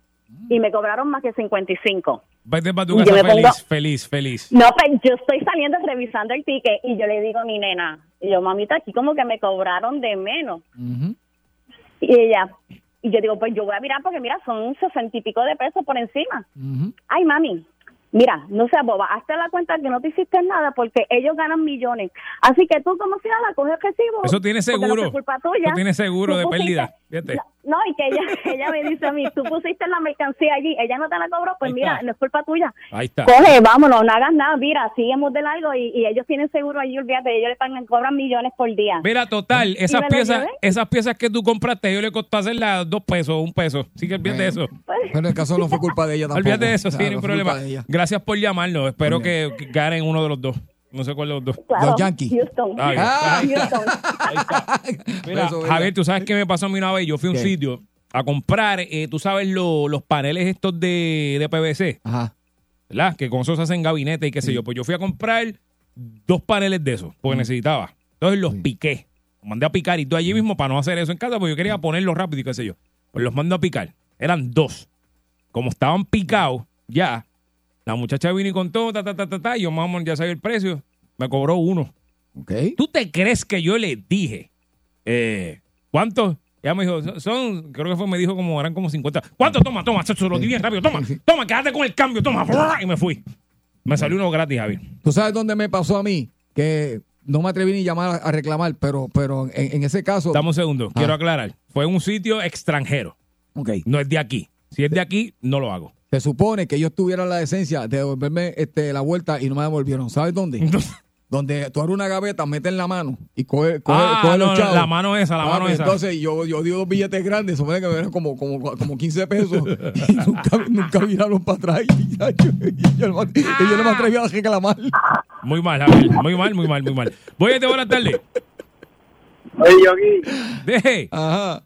y me cobraron más que 55. Vete para tu casa feliz, pongo- feliz, feliz. No, pues yo estoy saliendo revisando el ticket y yo le digo a mi nena, y yo, mamita, aquí como que me cobraron de menos. Y ella, y yo digo, pues yo voy a mirar porque mira, son sesenta y pico de pesos por encima. Ay, mami, mira, no seas boba, hazte la cuenta que no te hiciste nada porque ellos ganan millones. Así que tú como si nada, coges recibo. Eso tiene no seguro. culpa tuya. Eso tiene seguro Tú de pérdida. Fíjate. No, y que ella, ella me dice a mí, tú pusiste la mercancía allí, ella no te la cobró, pues Ahí mira, está. no es culpa tuya. Ahí está. Coge, vámonos, no hagas nada, mira, seguimos de largo y, y ellos tienen seguro allí, olvídate, ellos le pagan, cobran millones por día. Mira, total, esas piezas, esas piezas que tú compraste, yo le costó hacerlas dos pesos, un peso. Así que olvídate de eso. Pues, Pero en el caso no fue culpa de ella tampoco. Olvídate de eso, sí, no hay fue problema. culpa de ella. Gracias por llamarnos. Espero que, que ganen uno de los dos. No sé cuál de los dos. claro, Los Yankees. Houston. Ah, Ah. Houston. Ahí está. Mira. Javier, tú sabes qué me pasó a mí una vez. Yo fui a un ¿Qué? sitio a comprar, eh, tú sabes, lo- los paneles estos de, de PVC, Ajá. ¿verdad? Que con eso se hacen gabinete y qué sé yo. Pues yo fui a comprar dos paneles de esos, porque necesitaba. Entonces los piqué. Los mandé a picar y tú allí mismo para no hacer eso en casa, porque yo quería ponerlos rápido y qué sé yo. Pues los mando a picar. Eran dos. Como estaban picados ya, la muchacha vino y contó, ta, ta, ta, ta, ta, y yo, mamá, ya sabía el precio. Me cobró uno. Ok. ¿Tú te crees que yo le dije eh, cuánto? Ella me dijo, son- creo que fue, me dijo como eran como 50. ¿Cuánto? Toma, toma, se lo di bien rápido, toma, toma, quédate con el cambio, toma, y me fui. Me salió uno gratis, Javier. ¿Tú sabes dónde me pasó a mí? Que no me atreví ni llamar a reclamar, pero, pero en, en ese caso. Dame un segundo, quiero Ah. aclarar. Fue en un sitio extranjero, Ok. no es de aquí. Si es de aquí, no lo hago. Se supone que ellos tuvieran la decencia de devolverme este, la vuelta y no me devolvieron. ¿Sabes dónde? Donde tú abres una gaveta, metes la mano y coge, coge, Ah, coge no, los no, chavos. la mano esa, la Ah, mano esa. Entonces yo, yo di dos billetes grandes, supone que me dieron como, como, como 15 pesos y nunca, nunca miraron para atrás. Y, ya, yo, y yo no yo no me atreví a reclamar. Muy mal, Javier, muy mal, muy mal, muy mal. Voy a te buenas tardes. Oye, Yogi, Deje. Ajá.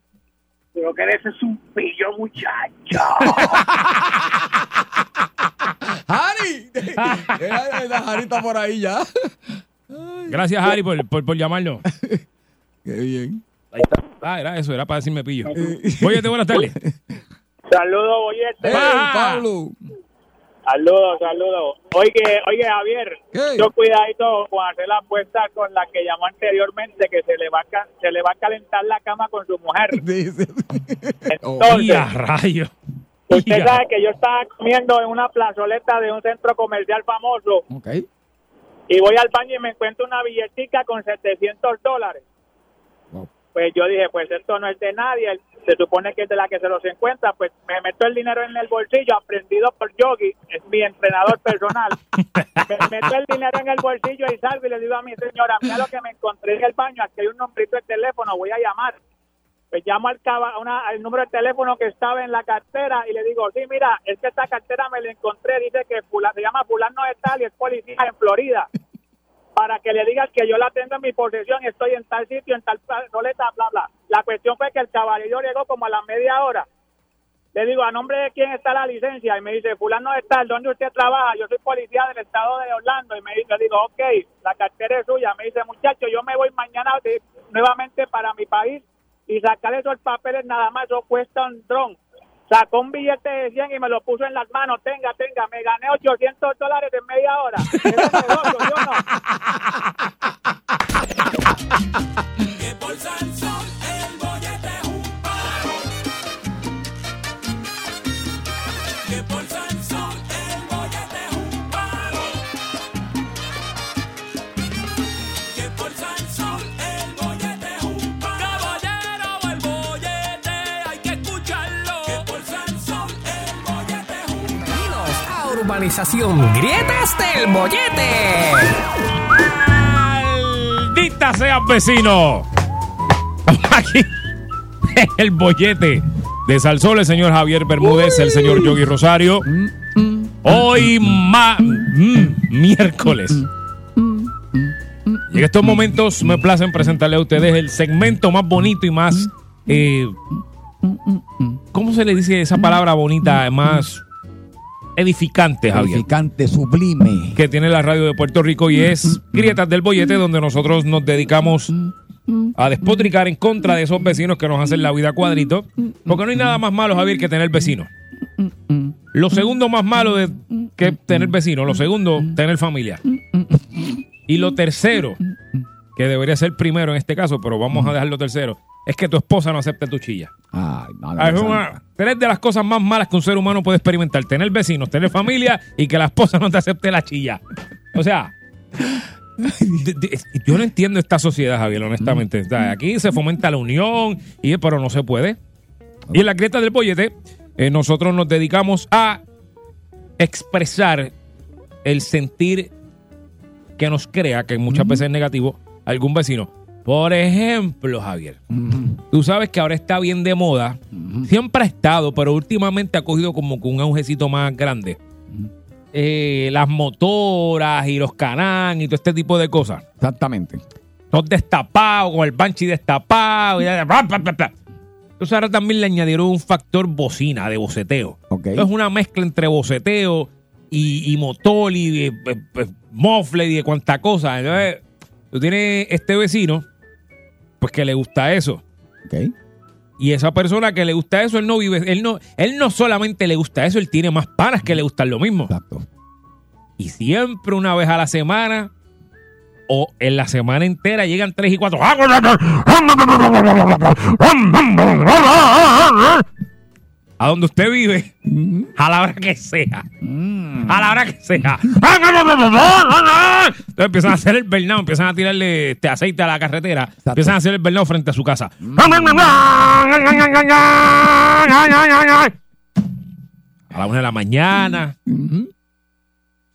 Lo que eres es un pillo, muchacho. ¡Harry! Harry está por ahí ya. Gracias, Harry, por, por, por llamarnos. Qué bien. Ah, era eso, era para decirme pillo. Eh, te buenas tardes. Saludos, Boyete. ¡Ey, Pa. Pablo! Saludos, saludos. Oye, oye, Javier, ¿Qué? yo cuidadito con hacer la apuesta con la que llamó anteriormente, que se le va a, ca- se le va a calentar la cama con su mujer. Oh, Entonces, ¡Y a rayo! usted sabe que yo estaba comiendo en una plazoleta de un centro comercial famoso ok. y voy al baño y me encuentro una billetica con 700 dólares. Pues yo dije, pues esto no es de nadie, se supone que es de la que se los encuentra, pues me meto el dinero en el bolsillo, aprendido por Yogi, es mi entrenador personal. me meto el dinero en el bolsillo y salgo y le digo a mi señora, mira lo que me encontré en el baño, aquí hay un nombrito de teléfono, voy a llamar. Pues llamo al, caba- una- al número de teléfono que estaba en la cartera y le digo, sí, mira, es que esta cartera me la encontré, dice que fula- se llama fulano de tal y es policía en Florida para que le digas que yo la tengo en mi posesión, estoy en tal sitio, en tal soleta, bla, bla. La cuestión fue que el caballero llegó como a la media hora. Le digo, ¿a nombre de quién está la licencia? Y me dice, fulano de tal, ¿dónde usted trabaja? Yo soy policía del estado de Orlando. Y me dice, digo, ok, la cartera es suya. Me dice, muchacho, yo me voy mañana de- nuevamente para mi país y sacar esos papeles nada más, eso cuesta un dron. Sacó un billete de 100 y me lo puso en las manos. Tenga, tenga, me gané 800 dólares en media hora. Es negocio, ¿sí o no? Urbanización Grietas del Bollete. ¡Maldita seas vecino. Aquí el bollete de Salsol, el señor Javier Bermúdez, el señor Yogi Rosario. Hoy ma- mm, miércoles. Y en estos momentos me placen presentarle a ustedes el segmento más bonito y más... eh, ¿Cómo se le dice esa palabra bonita? Más edificante, Javier. Edificante, sublime. Que tiene la radio de Puerto Rico y es Grietas del Bollete, donde nosotros nos dedicamos a despotricar en contra de esos vecinos que nos hacen la vida cuadrito. Porque no hay nada más malo, Javier, que tener vecinos. Lo segundo más malo de que tener vecinos, lo segundo, tener familia. Y lo tercero, que debería ser primero en este caso, pero vamos a dejarlo tercero, es que tu esposa no acepte tu chilla. Ay, Ah, es una- tres de las cosas más malas que un ser humano puede experimentar: tener vecinos, tener familia y que la esposa no te acepte la chilla. O sea, de- de- yo no entiendo esta sociedad, Javier, honestamente. O sea, aquí se fomenta la unión, y, pero no se puede. Y en la grieta del bollete, eh, nosotros nos dedicamos a expresar el sentir que nos crea, que muchas veces es negativo, algún vecino. Por ejemplo, Javier, tú sabes que ahora está bien de moda, siempre ha estado, pero últimamente ha cogido como con un aujecito más grande. Eh, las motoras y los canán y todo este tipo de cosas. Exactamente. Todos destapados, con el banshee destapado. y ya- bla, bla, bla, bla. Entonces ahora también le añadieron un factor bocina, de boceteo. Ok. Entonces es una mezcla entre boceteo y, y motor y eh, eh, mofle y de cuanta cosa. Entonces, tú tienes este vecino, pues que le gusta eso. Ok. Y esa persona que le gusta eso, él no vive, él no, él no solamente le gusta eso, él tiene más panas que le gustan lo mismo. Exacto. Y siempre una vez a la semana o en la semana entera llegan tres y cuatro. A donde usted vive, a la hora que sea. A la hora que sea. Entonces empiezan a hacer el bernado, empiezan a tirarle este aceite a la carretera, empiezan a hacer el bernado frente a su casa. A la una de la mañana,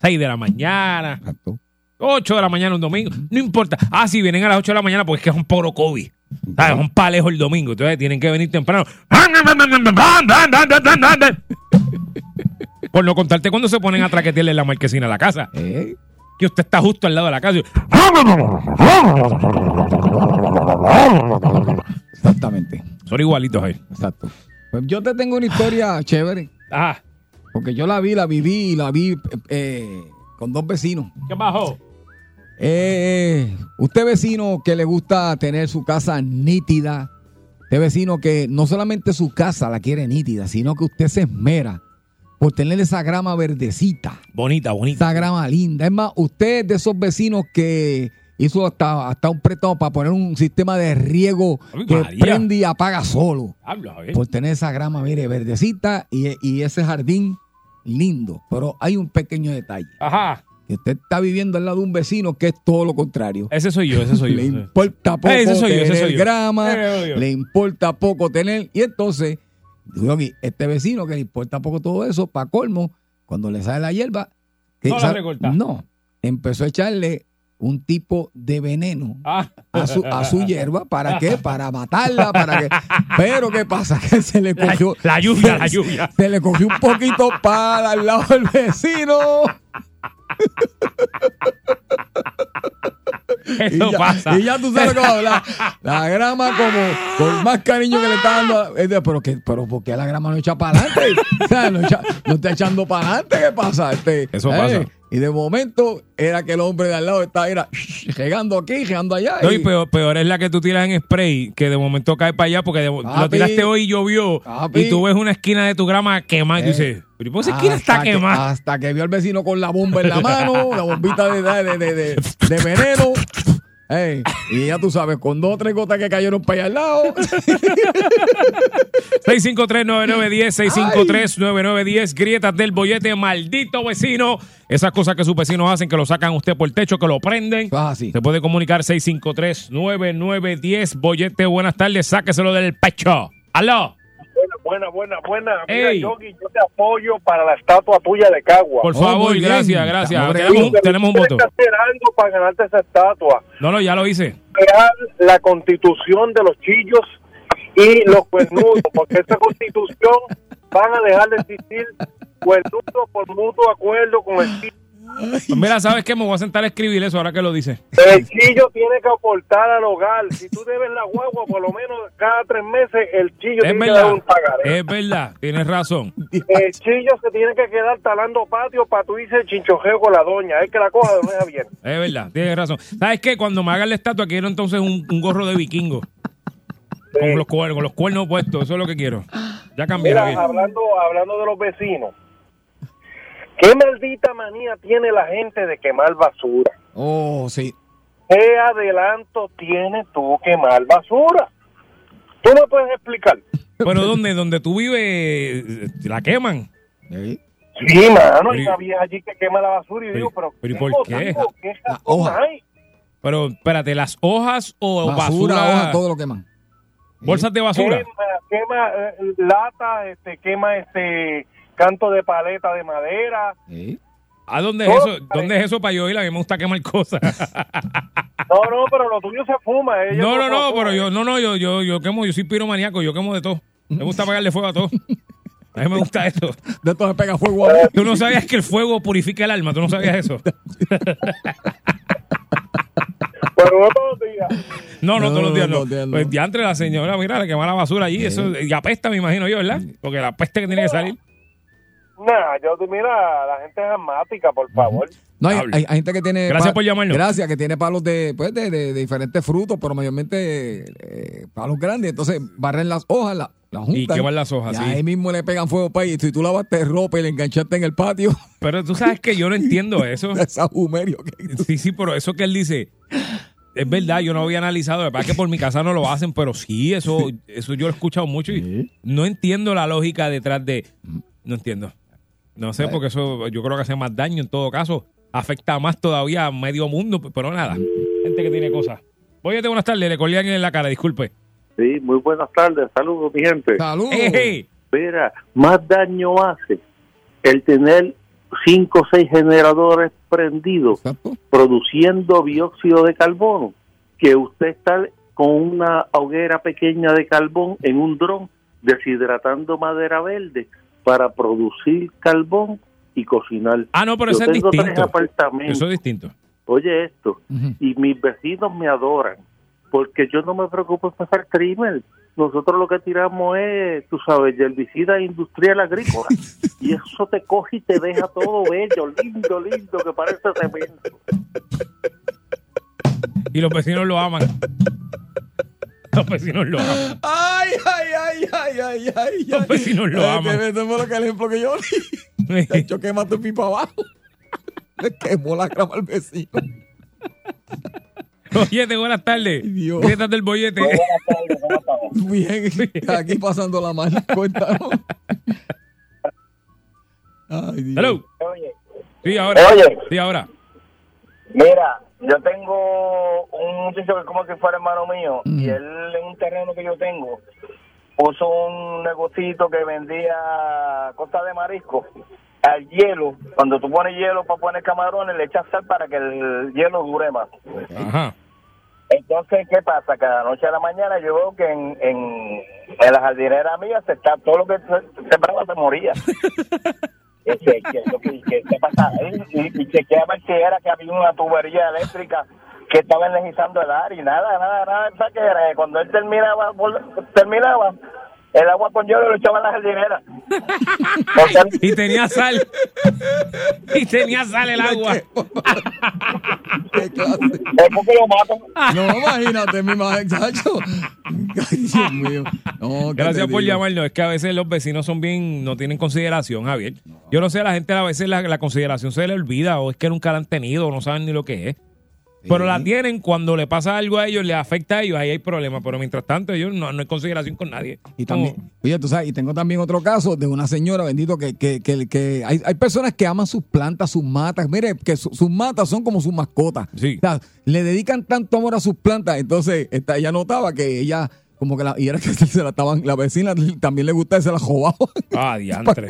seis de la mañana, Exacto. 8 de la mañana un domingo, no importa. Ah, sí, vienen a las 8 de la mañana porque es que es un poro COVID. ¿Sabes? Es un palejo el domingo. Entonces tienen que venir temprano. Por no contarte cuando se ponen a traquetearle la marquesina a la casa. Eh, Que usted está justo al lado de la casa. Exactamente. Son igualitos ahí. Exacto. Pues yo te tengo una historia chévere. Ajá. Porque yo la vi, la viví y la vi eh, con dos vecinos. ¿Qué bajó? Eh, usted vecino que le gusta tener su casa nítida. Usted vecino que no solamente su casa la quiere nítida, sino que usted se esmera por tener esa grama verdecita. Bonita, bonita. Esa grama linda. Es más, usted es de esos vecinos que hizo hasta, hasta un préstamo para poner un sistema de riego que María. prende y apaga solo. Habla, Javier. Por tener esa grama, mire, verdecita y, y ese jardín lindo. Pero hay un pequeño detalle. Ajá. Que usted está viviendo al lado de un vecino que es todo lo contrario. Ese soy yo, ese soy yo. Le importa poco Ese soy yo, ese tener soy yo. grama, Ese soy yo. le importa poco tener. Y entonces, digo aquí, este vecino que le importa poco todo eso, para colmo, cuando le sale la hierba, que No la sabe- recorta. no, empezó a echarle un tipo de veneno Ah. a su, a su hierba. ¿Para qué? Para matarla, para que... Pero ¿qué pasa? Que se le La, cogió... la lluvia, la lluvia. Se le cogió un poquito para al lado del vecino. Eso y ya, pasa. Y ya tú sabes cómo hablar. La grama como con más cariño que le está dando. es de, pero, que, pero ¿por qué la grama no echa para adelante? O sea, no, echa- no está echando para adelante. ¿Qué pasa? Este, Eso pasa. Y de momento era que el hombre de al lado estaba era, regando aquí, regando allá. No, y- y peor, peor es la que tú tiras en spray, que de momento cae para allá porque de- lo tiraste hoy y llovió. Papi. Y tú ves una esquina de tu grama quemada y Eh. dices, pero ¿por qué esa esquina está quemada? hasta que vio al vecino con la bomba en la mano, la bombita de, de, de- de veneno. Ey, y ya tú sabes, con dos o tres gotas que cayeron para allá al lado. 653-9910, 653-9910, grietas del bollete, maldito vecino. Esas cosas que sus vecinos hacen, que lo sacan a usted por el techo, que lo prenden. Ah, sí. Se puede comunicar 653-9910, bollete, buenas tardes, sáqueselo del pecho. ¡Aló! Buena, buena, buena. Mira, Ey. Yogi, yo te apoyo para la estatua tuya de Cagua. Por Oh, favor, bien. gracias, gracias. Tenemos tenemos un voto. Tienes que hacer algo para ganarte esa estatua. No, no, ya lo hice. Crear la constitución de los chillos y los cuernudos, porque esa constitución van a dejar de existir cuernudos por mutuo acuerdo con el chillo. Pues mira, ¿sabes qué? Me voy a sentar a escribir eso ahora que lo dice. El chillo tiene que aportar al hogar. Si tú debes la guagua, por lo menos cada tres meses, el chillo Es tiene que dar verdad, un pagaré. es verdad, tienes razón. El chillo se tiene que quedar talando patio para tú irse el chinchojeo con la doña. Es que la coja de oreja bien. Es verdad, tienes razón. ¿Sabes qué? Cuando me hagan la estatua, quiero entonces un, un gorro de vikingo. Con los, cuernos, con los cuernos puestos, eso es lo que quiero. Ya cambié, Mira, hablando, hablando de los vecinos. ¿Qué maldita manía tiene la gente de quemar basura? Oh, sí. ¿Qué adelanto tienes tú quemar basura? ¿Tú me puedes explicar? Pero donde, donde tú vives, eh, la queman. Sí. Sí, mano, hay una vieja allí que quema la basura y pero- digo, pero, pero ¿y ¿qué por qué? ¿Qué La hoja. hay? Pero espérate, ¿las hojas o Basura, basura? hoja, todo lo queman. bolsas de basura. Quema, quema eh, lata, este, quema este canto de paleta de madera. Sí. ¿A dónde es eso? ¿Dónde es eso para yo ir? A mí me gusta quemar cosas. No, no, pero lo tuyo se fuma. ella no, no, no, fuma. pero yo, no, no, yo, yo, yo quemo, yo soy piromaníaco, yo quemo de todo. Me gusta pegarle fuego a todo. A mí me gusta eso. De esto se pega fuego a mí. Tú no sabías que el fuego purifica el alma, tú no sabías eso. Pero no todos los días. No, no, No, todos los días no, no. los días no. Pues diantre la señora, mira, le quema la basura allí, eso, y apesta, me imagino yo, ¿verdad? Porque la peste que tiene que salir. Nah, yo, mira, la gente es asmática, por favor. No, hay, hay- hay gente que tiene. Gracias por llamarnos. Gracias, que tiene palos de, pues, de, de- de diferentes frutos, pero mayormente eh, palos grandes. Entonces barren las hojas, la- las juntan. Y queman las hojas, y sí. ahí mismo le pegan fuego para ahí. Si tú lavaste ropa y le enganchaste en el patio, Pero tú sabes que yo no entiendo eso. esa humerio que. Sí, sí, pero eso que él dice, es verdad, yo no había analizado, la verdad es que por mi casa no lo hacen, pero sí, eso, eso yo lo he escuchado mucho y no entiendo la lógica detrás de... No entiendo. No sé, porque eso yo creo que hace más daño en todo caso. Afecta más todavía a medio mundo, pero nada. Gente que tiene cosas. Oye, buenas tardes, le colgué alguien en la cara, disculpe. Sí, muy buenas tardes. Saludos, mi gente. Saludos. Ey, ey. Mira, más daño hace el tener cinco o seis generadores prendidos Exacto. produciendo dióxido de carbono que usted estar con una hoguera pequeña de carbón en un dron deshidratando madera verde para producir carbón y cocinar. Ah, no, pero Yo eso es tengo distinto. apartamentos. Eso es distinto. Oye esto, y mis vecinos me adoran, porque yo no me preocupo en pasar trimmer. Nosotros lo que tiramos es, tú sabes, herbicida industrial agrícola. y eso te coge y te deja todo bello, lindo, lindo, que parece cemento. Y los vecinos lo aman. Los vecinos lo aman. Ay, ay, ay, ay, ay, ay. Los vecinos lo aman. te- fue lo que el ejemplo que yo di. De hecho, quema tu pipa abajo. Le quemó la grama al vecino. Oye, buenas tardes. Dios. ¿Qué tal del bollete? Bien, aquí pasando la mano. Cuéntanos. Ay, Dios. Hello. Oye, Sí, ahora. Oye. Sí, ahora. mira, yo tengo un muchacho que como que fuera hermano mío y él en un terreno que yo tengo puso un negocito que vendía cosas de marisco al hielo. Cuando tú pones hielo para poner camarones, le echas sal para que el hielo dure más. Ajá. Entonces, ¿qué pasa? Cada noche a la mañana yo veo que en, en, en la jardinera mía se está todo lo que se sembraba se moría. que, que, que, que, ¿qué pasa? Y, chequeaba si era que había una tubería eléctrica que estaba energizando el área y nada, nada, nada. Que era, cuando él terminaba, terminaba, el agua con hielo lo echaba en la jardinera. O sea, Y tenía sal. Y tenía sal el agua. ¿Qué clase? es porque lo matan. No, imagínate, mi madre, chacho. Ay, Dios mío. No, ¿qué Gracias por llamarnos. Es que a veces los vecinos son bien, no tienen consideración, Javier. Yo no sé, a la gente a veces la, la consideración se le olvida o es que nunca la han tenido o no saben ni lo que es. Pero la tienen cuando le pasa algo a ellos, le afecta a ellos, ahí hay problemas. Pero mientras tanto, ellos no, no hay consideración con nadie. Y también, oye, tú sabes, y tengo también otro caso de una señora, bendito, que, que, que, que hay, hay personas que aman sus plantas, sus matas. Mire, que su- sus matas son como sus mascotas. Sí. O sea, le dedican tanto amor a sus plantas. Entonces, esta, ella notaba que ella como que la, y era que se la estaban, la vecina también le gustaba y se la robaba. Ah, diantre.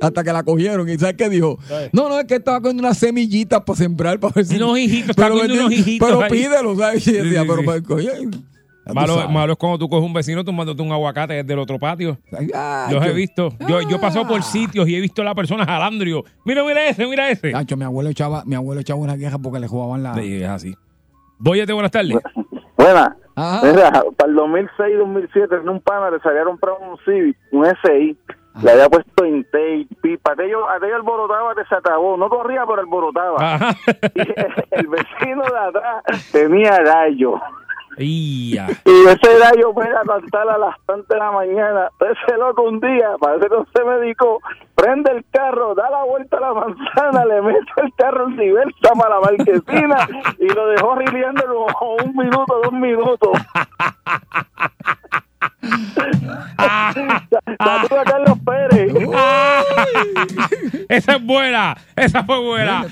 Hasta que la cogieron. ¿Y sabes qué dijo? No, no, es que estaba con unas semillitas para sembrar, para ver si. Unos hijitos, cogiendo unos hijitos Pero ahí. pídelo, ¿sabes? Sí, decía, sí, pero, sí. pues, Malo, malo es cuando tú coges un vecino tomándote un aguacate desde el otro patio. Ay, Los he yo- visto. Yo, yo he pasado por sitios y he visto a la persona digo, mira, mira ese, mira ese. Chacho, mi abuelo echaba, mi abuelo echaba una queja porque le jugaban la. Sí, es así. Boyete, buenas tardes. Buena. Ajá. Mira, para el 2006-2007 en un pana le salía a comprar un Civic, un SI. Le había puesto Intake, pipa. Aquello, aquello alborotaba acabó. No corría, pero alborotaba. Ajá. Y el vecino de atrás tenía gallo. Y ese gallo fue a cantar a las tantas de la mañana. Ese loco un día, parece que no se medicó, prende el carro, da la vuelta a la manzana, le mete el carro en reversa para la marquesina y lo dejó rileando como un minuto, dos minutos. Saludos a Carlos Pérez. Esa es buena. Esa fue buena.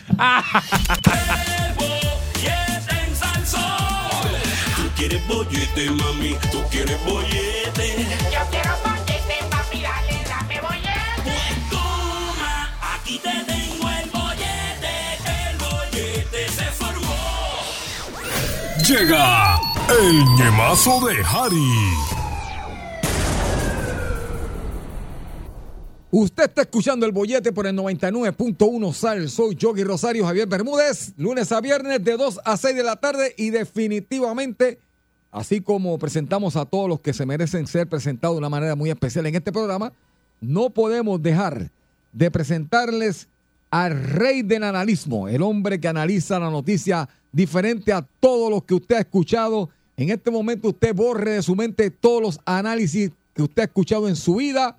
Quieres bollete, mami, tú quieres bollete. Yo quiero bollete, papi, dale, dame bollete. Pues toma, aquí te tengo el bollete, el bollete se formó. Llega el ñemazo de Harry. Usted está escuchando el bollete por el 99.1 Sal. Soy Yogi Rosario Javier Bermúdez. Lunes a viernes de 2 a 6 de la tarde. Y definitivamente, así como presentamos a todos los que se merecen ser presentados de una manera muy especial en este programa, no podemos dejar de presentarles al rey del analismo, el hombre que analiza la noticia diferente a todos los que usted ha escuchado. En este momento usted borre de su mente todos los análisis que usted ha escuchado en su vida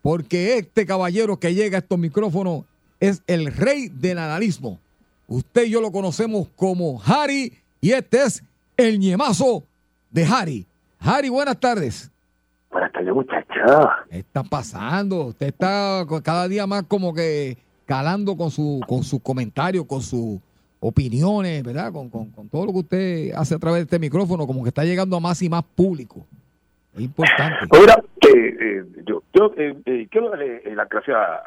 porque este caballero que llega a estos micrófonos es el rey del analismo. Usted y yo lo conocemos como Harry y este es el ñemazo de Harry. Harry, buenas tardes. Buenas tardes, muchachos. ¿Qué está pasando? Usted está cada día más como que calando con su con sus comentarios, con sus opiniones, ¿verdad? Con, con- con todo lo que usted hace a través de este micrófono, como que está llegando a más y más público. Es importante. Mira, eh, eh, yo, yo eh, eh, quiero darle eh, las gracias a-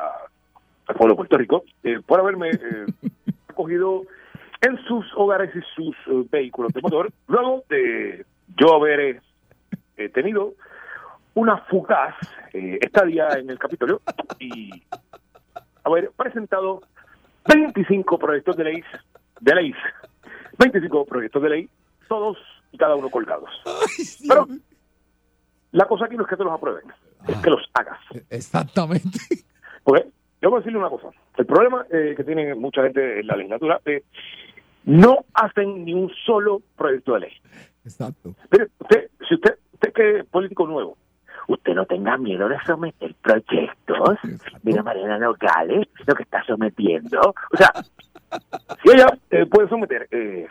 al pueblo de Puerto Rico eh, por haberme eh, acogido en sus hogares y sus eh, vehículos de motor, luego de yo haber eh, tenido una fugaz eh, estadía en el Capitolio y haber presentado 25 proyectos de ley, de ley, 25 proyectos de ley, todos y cada uno colgados. Pero la cosa aquí no es que te los aprueben, es que los hagas. Exactamente. Porque yo voy a decirle una cosa. El problema eh, que tiene mucha gente en la legislatura es no hacen ni un solo proyecto de ley. Exacto. Mire, usted, si usted, usted que es político nuevo, usted no tenga miedo de someter proyectos. Mira Mariana Nogales, lo que está sometiendo. O sea, si ella eh, puede someter eh,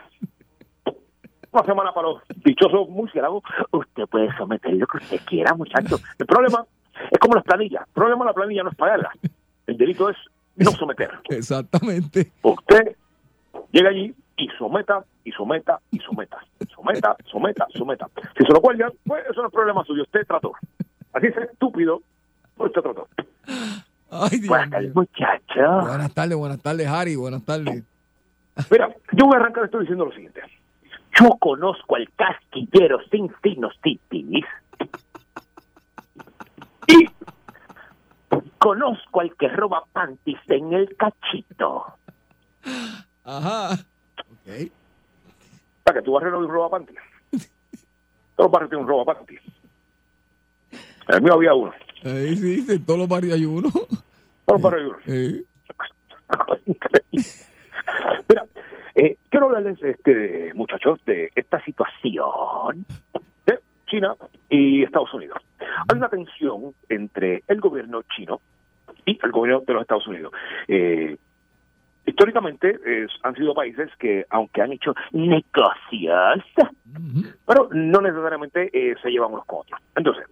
una semana para los dichosos murciélagos, usted puede someter lo que usted quiera, muchacho. El problema es como las planillas. El problema de la planilla no es pagarla. El delito es no someter. Exactamente. Usted llega allí y someta, y someta, y someta, someta, someta, someta. Si se lo cuelgan, pues eso no es problema suyo, usted trató. Así es estúpido, pues usted trató. Ay, Dios Buenas tardes, muchachos. Buenas tardes, buenas tardes, Harry. Buenas tardes. Mira, yo voy a arrancar esto diciendo lo siguiente. Yo conozco al casquillero sin sinusitis. Y conozco al que roba panties en el cachito. Ajá. Para que tu barrio no hay un roba panties. Todos los barrios tienen un roba panties. En el mío había uno. Ahí sí, en todos los barrios hay uno. Todos los barrios hay uno. Mira, eh, quiero hablarles, este, muchachos, de esta situación de China y Estados Unidos. Hay una tensión entre el gobierno chino y el gobierno de los Estados Unidos. Eh, históricamente eh, han sido países que, aunque han hecho negocios, pero no necesariamente eh, se llevan unos con otros. Entonces,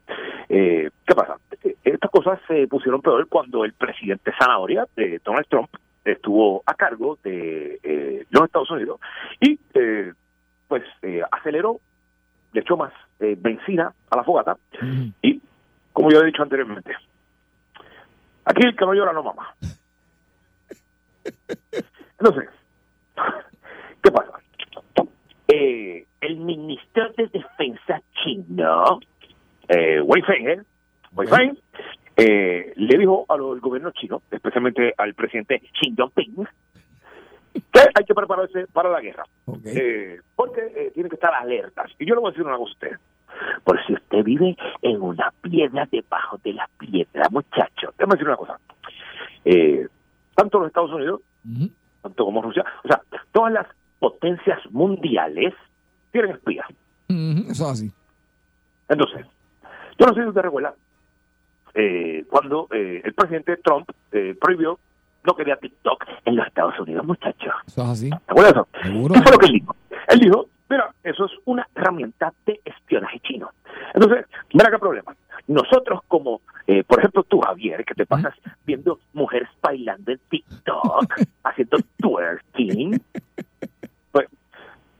eh, ¿qué pasa? Eh, Estas cosas se pusieron peor cuando el presidente Zanahoria, eh, Donald Trump, estuvo a cargo de eh, los Estados Unidos y, eh, pues, eh, aceleró, le echó más benzina a la fogata y, como yo he dicho anteriormente, aquí el que no llora no mama. Entonces, ¿qué pasa? Eh, el ministro de Defensa chino, eh, Wei Feng, ¿eh? Wei Feng, eh, le dijo al gobierno chino, especialmente al presidente Xi Jinping, que hay que prepararse para la guerra. Eh, porque eh, tienen que estar alertas. Y yo le voy a decir una cosa a usted. Por si usted vive en una piedra debajo de la piedra, muchacho. Déjame decir una cosa. Eh, tanto los Estados Unidos, tanto como Rusia, o sea, todas las potencias mundiales tienen espías. Eso es así. Entonces, yo no sé si usted recuerda, eh, cuando eh, el presidente Trump eh, prohibió, no quería TikTok en los Estados Unidos, muchachos. Eso es así. ¿Te acuerdas de eso? Seguro. ¿Qué fue lo que él dijo? Él dijo, mira, eso es una herramienta de espionaje chino. Entonces, mira qué problema. Nosotros como, eh, por ejemplo, tú, Javier, que te pasas viendo mujeres bailando en TikTok, haciendo twerking, pues,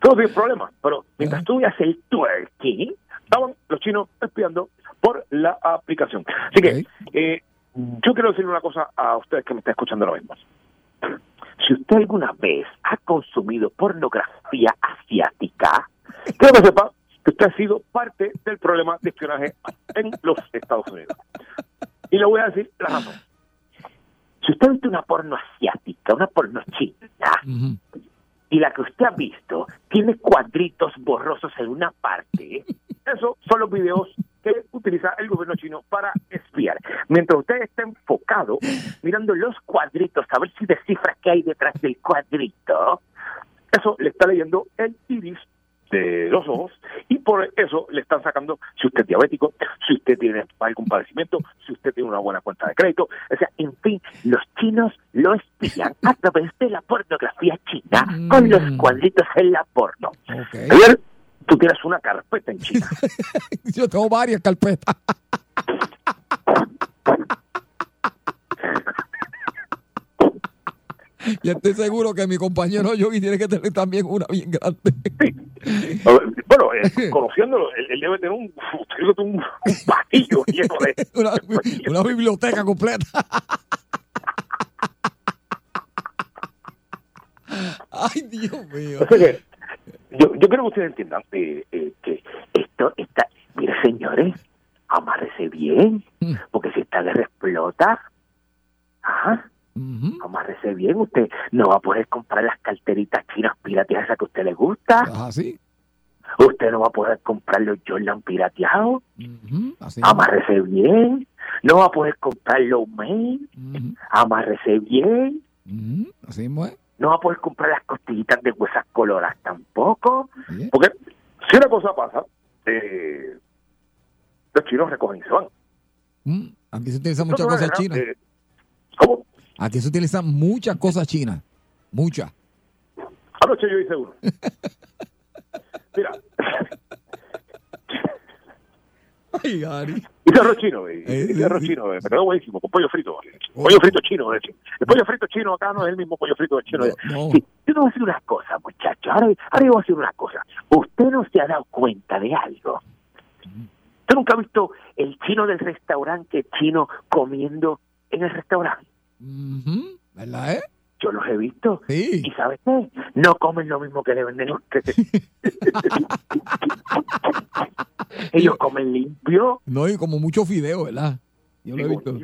todo tiene problema. Pero mientras tú veías el twerking, estaban los chinos espiando por la aplicación. Así que, eh, yo quiero decirle una cosa a ustedes que me están escuchando ahora mismo. Si usted alguna vez ha consumido pornografía asiática, quiero que sepa que usted ha sido parte del problema de espionaje en los Estados Unidos. Y le voy a decir la razón. Si usted ha visto una porno asiática, una porno china, y la que usted ha visto tiene cuadritos borrosos en una parte, esos son los videos que utiliza el gobierno chino para espiar. Mientras usted está enfocado mirando los cuadritos, a ver si descifra qué hay detrás del cuadrito, eso le está leyendo el iris de los ojos y por eso le están sacando si usted es diabético, si usted tiene algún padecimiento, si usted tiene una buena cuenta de crédito, o sea, en fin, los chinos lo espían a través de la pornografía china con los cuadritos en la porno. Javier, tú tienes una carpeta en China. Yo tengo varias carpetas. Y estoy seguro que mi compañero Yogi tiene que tener también una bien grande. Bueno, eh, conociéndolo, él, él debe tener un, un, pasillo lleno de... Una, una biblioteca completa. Ay, Dios mío. O sea que, yo, quiero que ustedes entiendan eh, eh, que esto está... Mire, señores, amárrese bien, porque si esta guerra explota, ajá, amárrese bien, usted no va a poder comprar las carteritas chinas pirateadas esas que a usted le gusta. Sí. Usted no va a poder comprar los Jordan pirateados. Así Amárrese bien. No va a poder comprar los main. Amárrese bien. Así es. No va a poder comprar las costillitas de huesas coloradas tampoco. Porque si una cosa pasa, eh, los chinos recogen y se van. Mm, Aquí se utilizan muchas cosas chinas. eh, ¿Cómo? Aquí se utilizan muchas cosas chinas. Muchas. Anoche yo hice uno. Mira, Ay, Gary. Hice arroz chino, eh, hice arroz chino, eh, me quedó buenísimo, con pollo frito. eh. Pollo frito chino, hecho. El pollo frito chino acá no es el mismo pollo frito del chino. Sí, yo te voy a decir una cosa, muchacho. Ahora, ahora yo voy a decir una cosa. Usted no se ha dado cuenta de algo. ¿Usted nunca ha visto el chino del restaurante chino comiendo en el restaurante? Ujú, ¿Verdad, eh? Yo los he visto. ¿Y sabes qué? No comen lo mismo que le venden a ustedes. Ellos comen limpio. No, y como mucho fideo, ¿verdad? Yo lo he visto.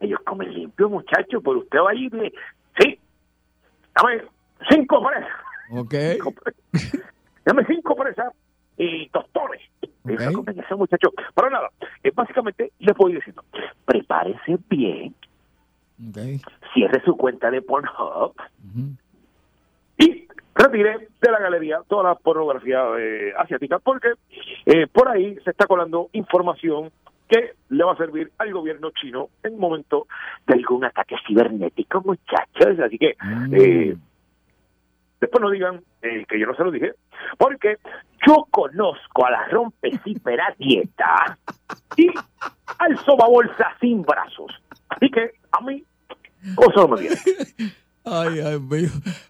Ellos comen limpio, muchachos. Pero usted va ahí y dice, sí, dame cinco presas. Ok. Dame cinco presas y tostones. Comen eso, muchachos. Pero nada, eh, básicamente les voy diciendo, prepárese bien, Ok. cierre su cuenta de Pornhub y retire de la galería toda la pornografía eh, asiática porque eh, por ahí se está colando información que le va a servir al gobierno chino en momento de algún ataque cibernético, muchachos. Así que eh, después no digan eh, que yo no se lo dije, porque yo conozco a la rompecípera dieta y al soba bolsa sin brazos. Así que a mí, cosa no me. Ay, ay, mío.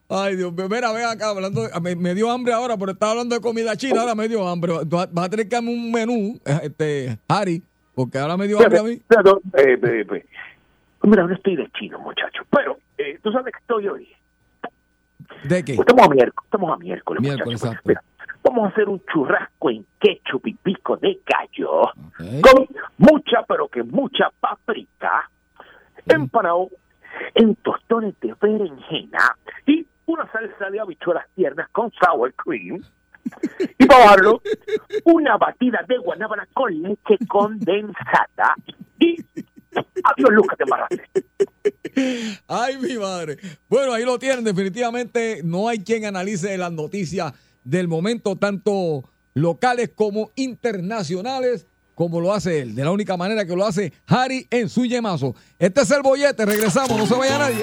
Ay, Dios mío. Mira, ven acá, hablando, de- me, me dio hambre ahora, pero estaba hablando de comida china, ahora me dio hambre. Vas a tener que darme un menú, eh, este, Harry, porque ahora me dio hambre a mí. Fíjate, eh, eh, eh, Mira, no estoy de chino, muchacho. Pero, eh, ¿tú sabes que estoy hoy? ¿De qué? Estamos a miércoles, estamos a miércoles, Miércoles, muchachos. exacto. Mira, vamos a hacer un churrasco en ketchup y pico de gallo con mucha, pero que mucha paprika, empanado en tostones de berenjena y una salsa de habichuelas tiernas con sour cream. Y para bajarlo, una batida de guanábana con leche condensada y Lucas, te embarraste. Ay, mi madre. Bueno, ahí lo tienen. Definitivamente no hay quien analice las noticias del momento, tanto locales como internacionales, como lo hace él. De la única manera que lo hace Harry en su yemazo. Este es el bollete. Regresamos. No se vaya nadie.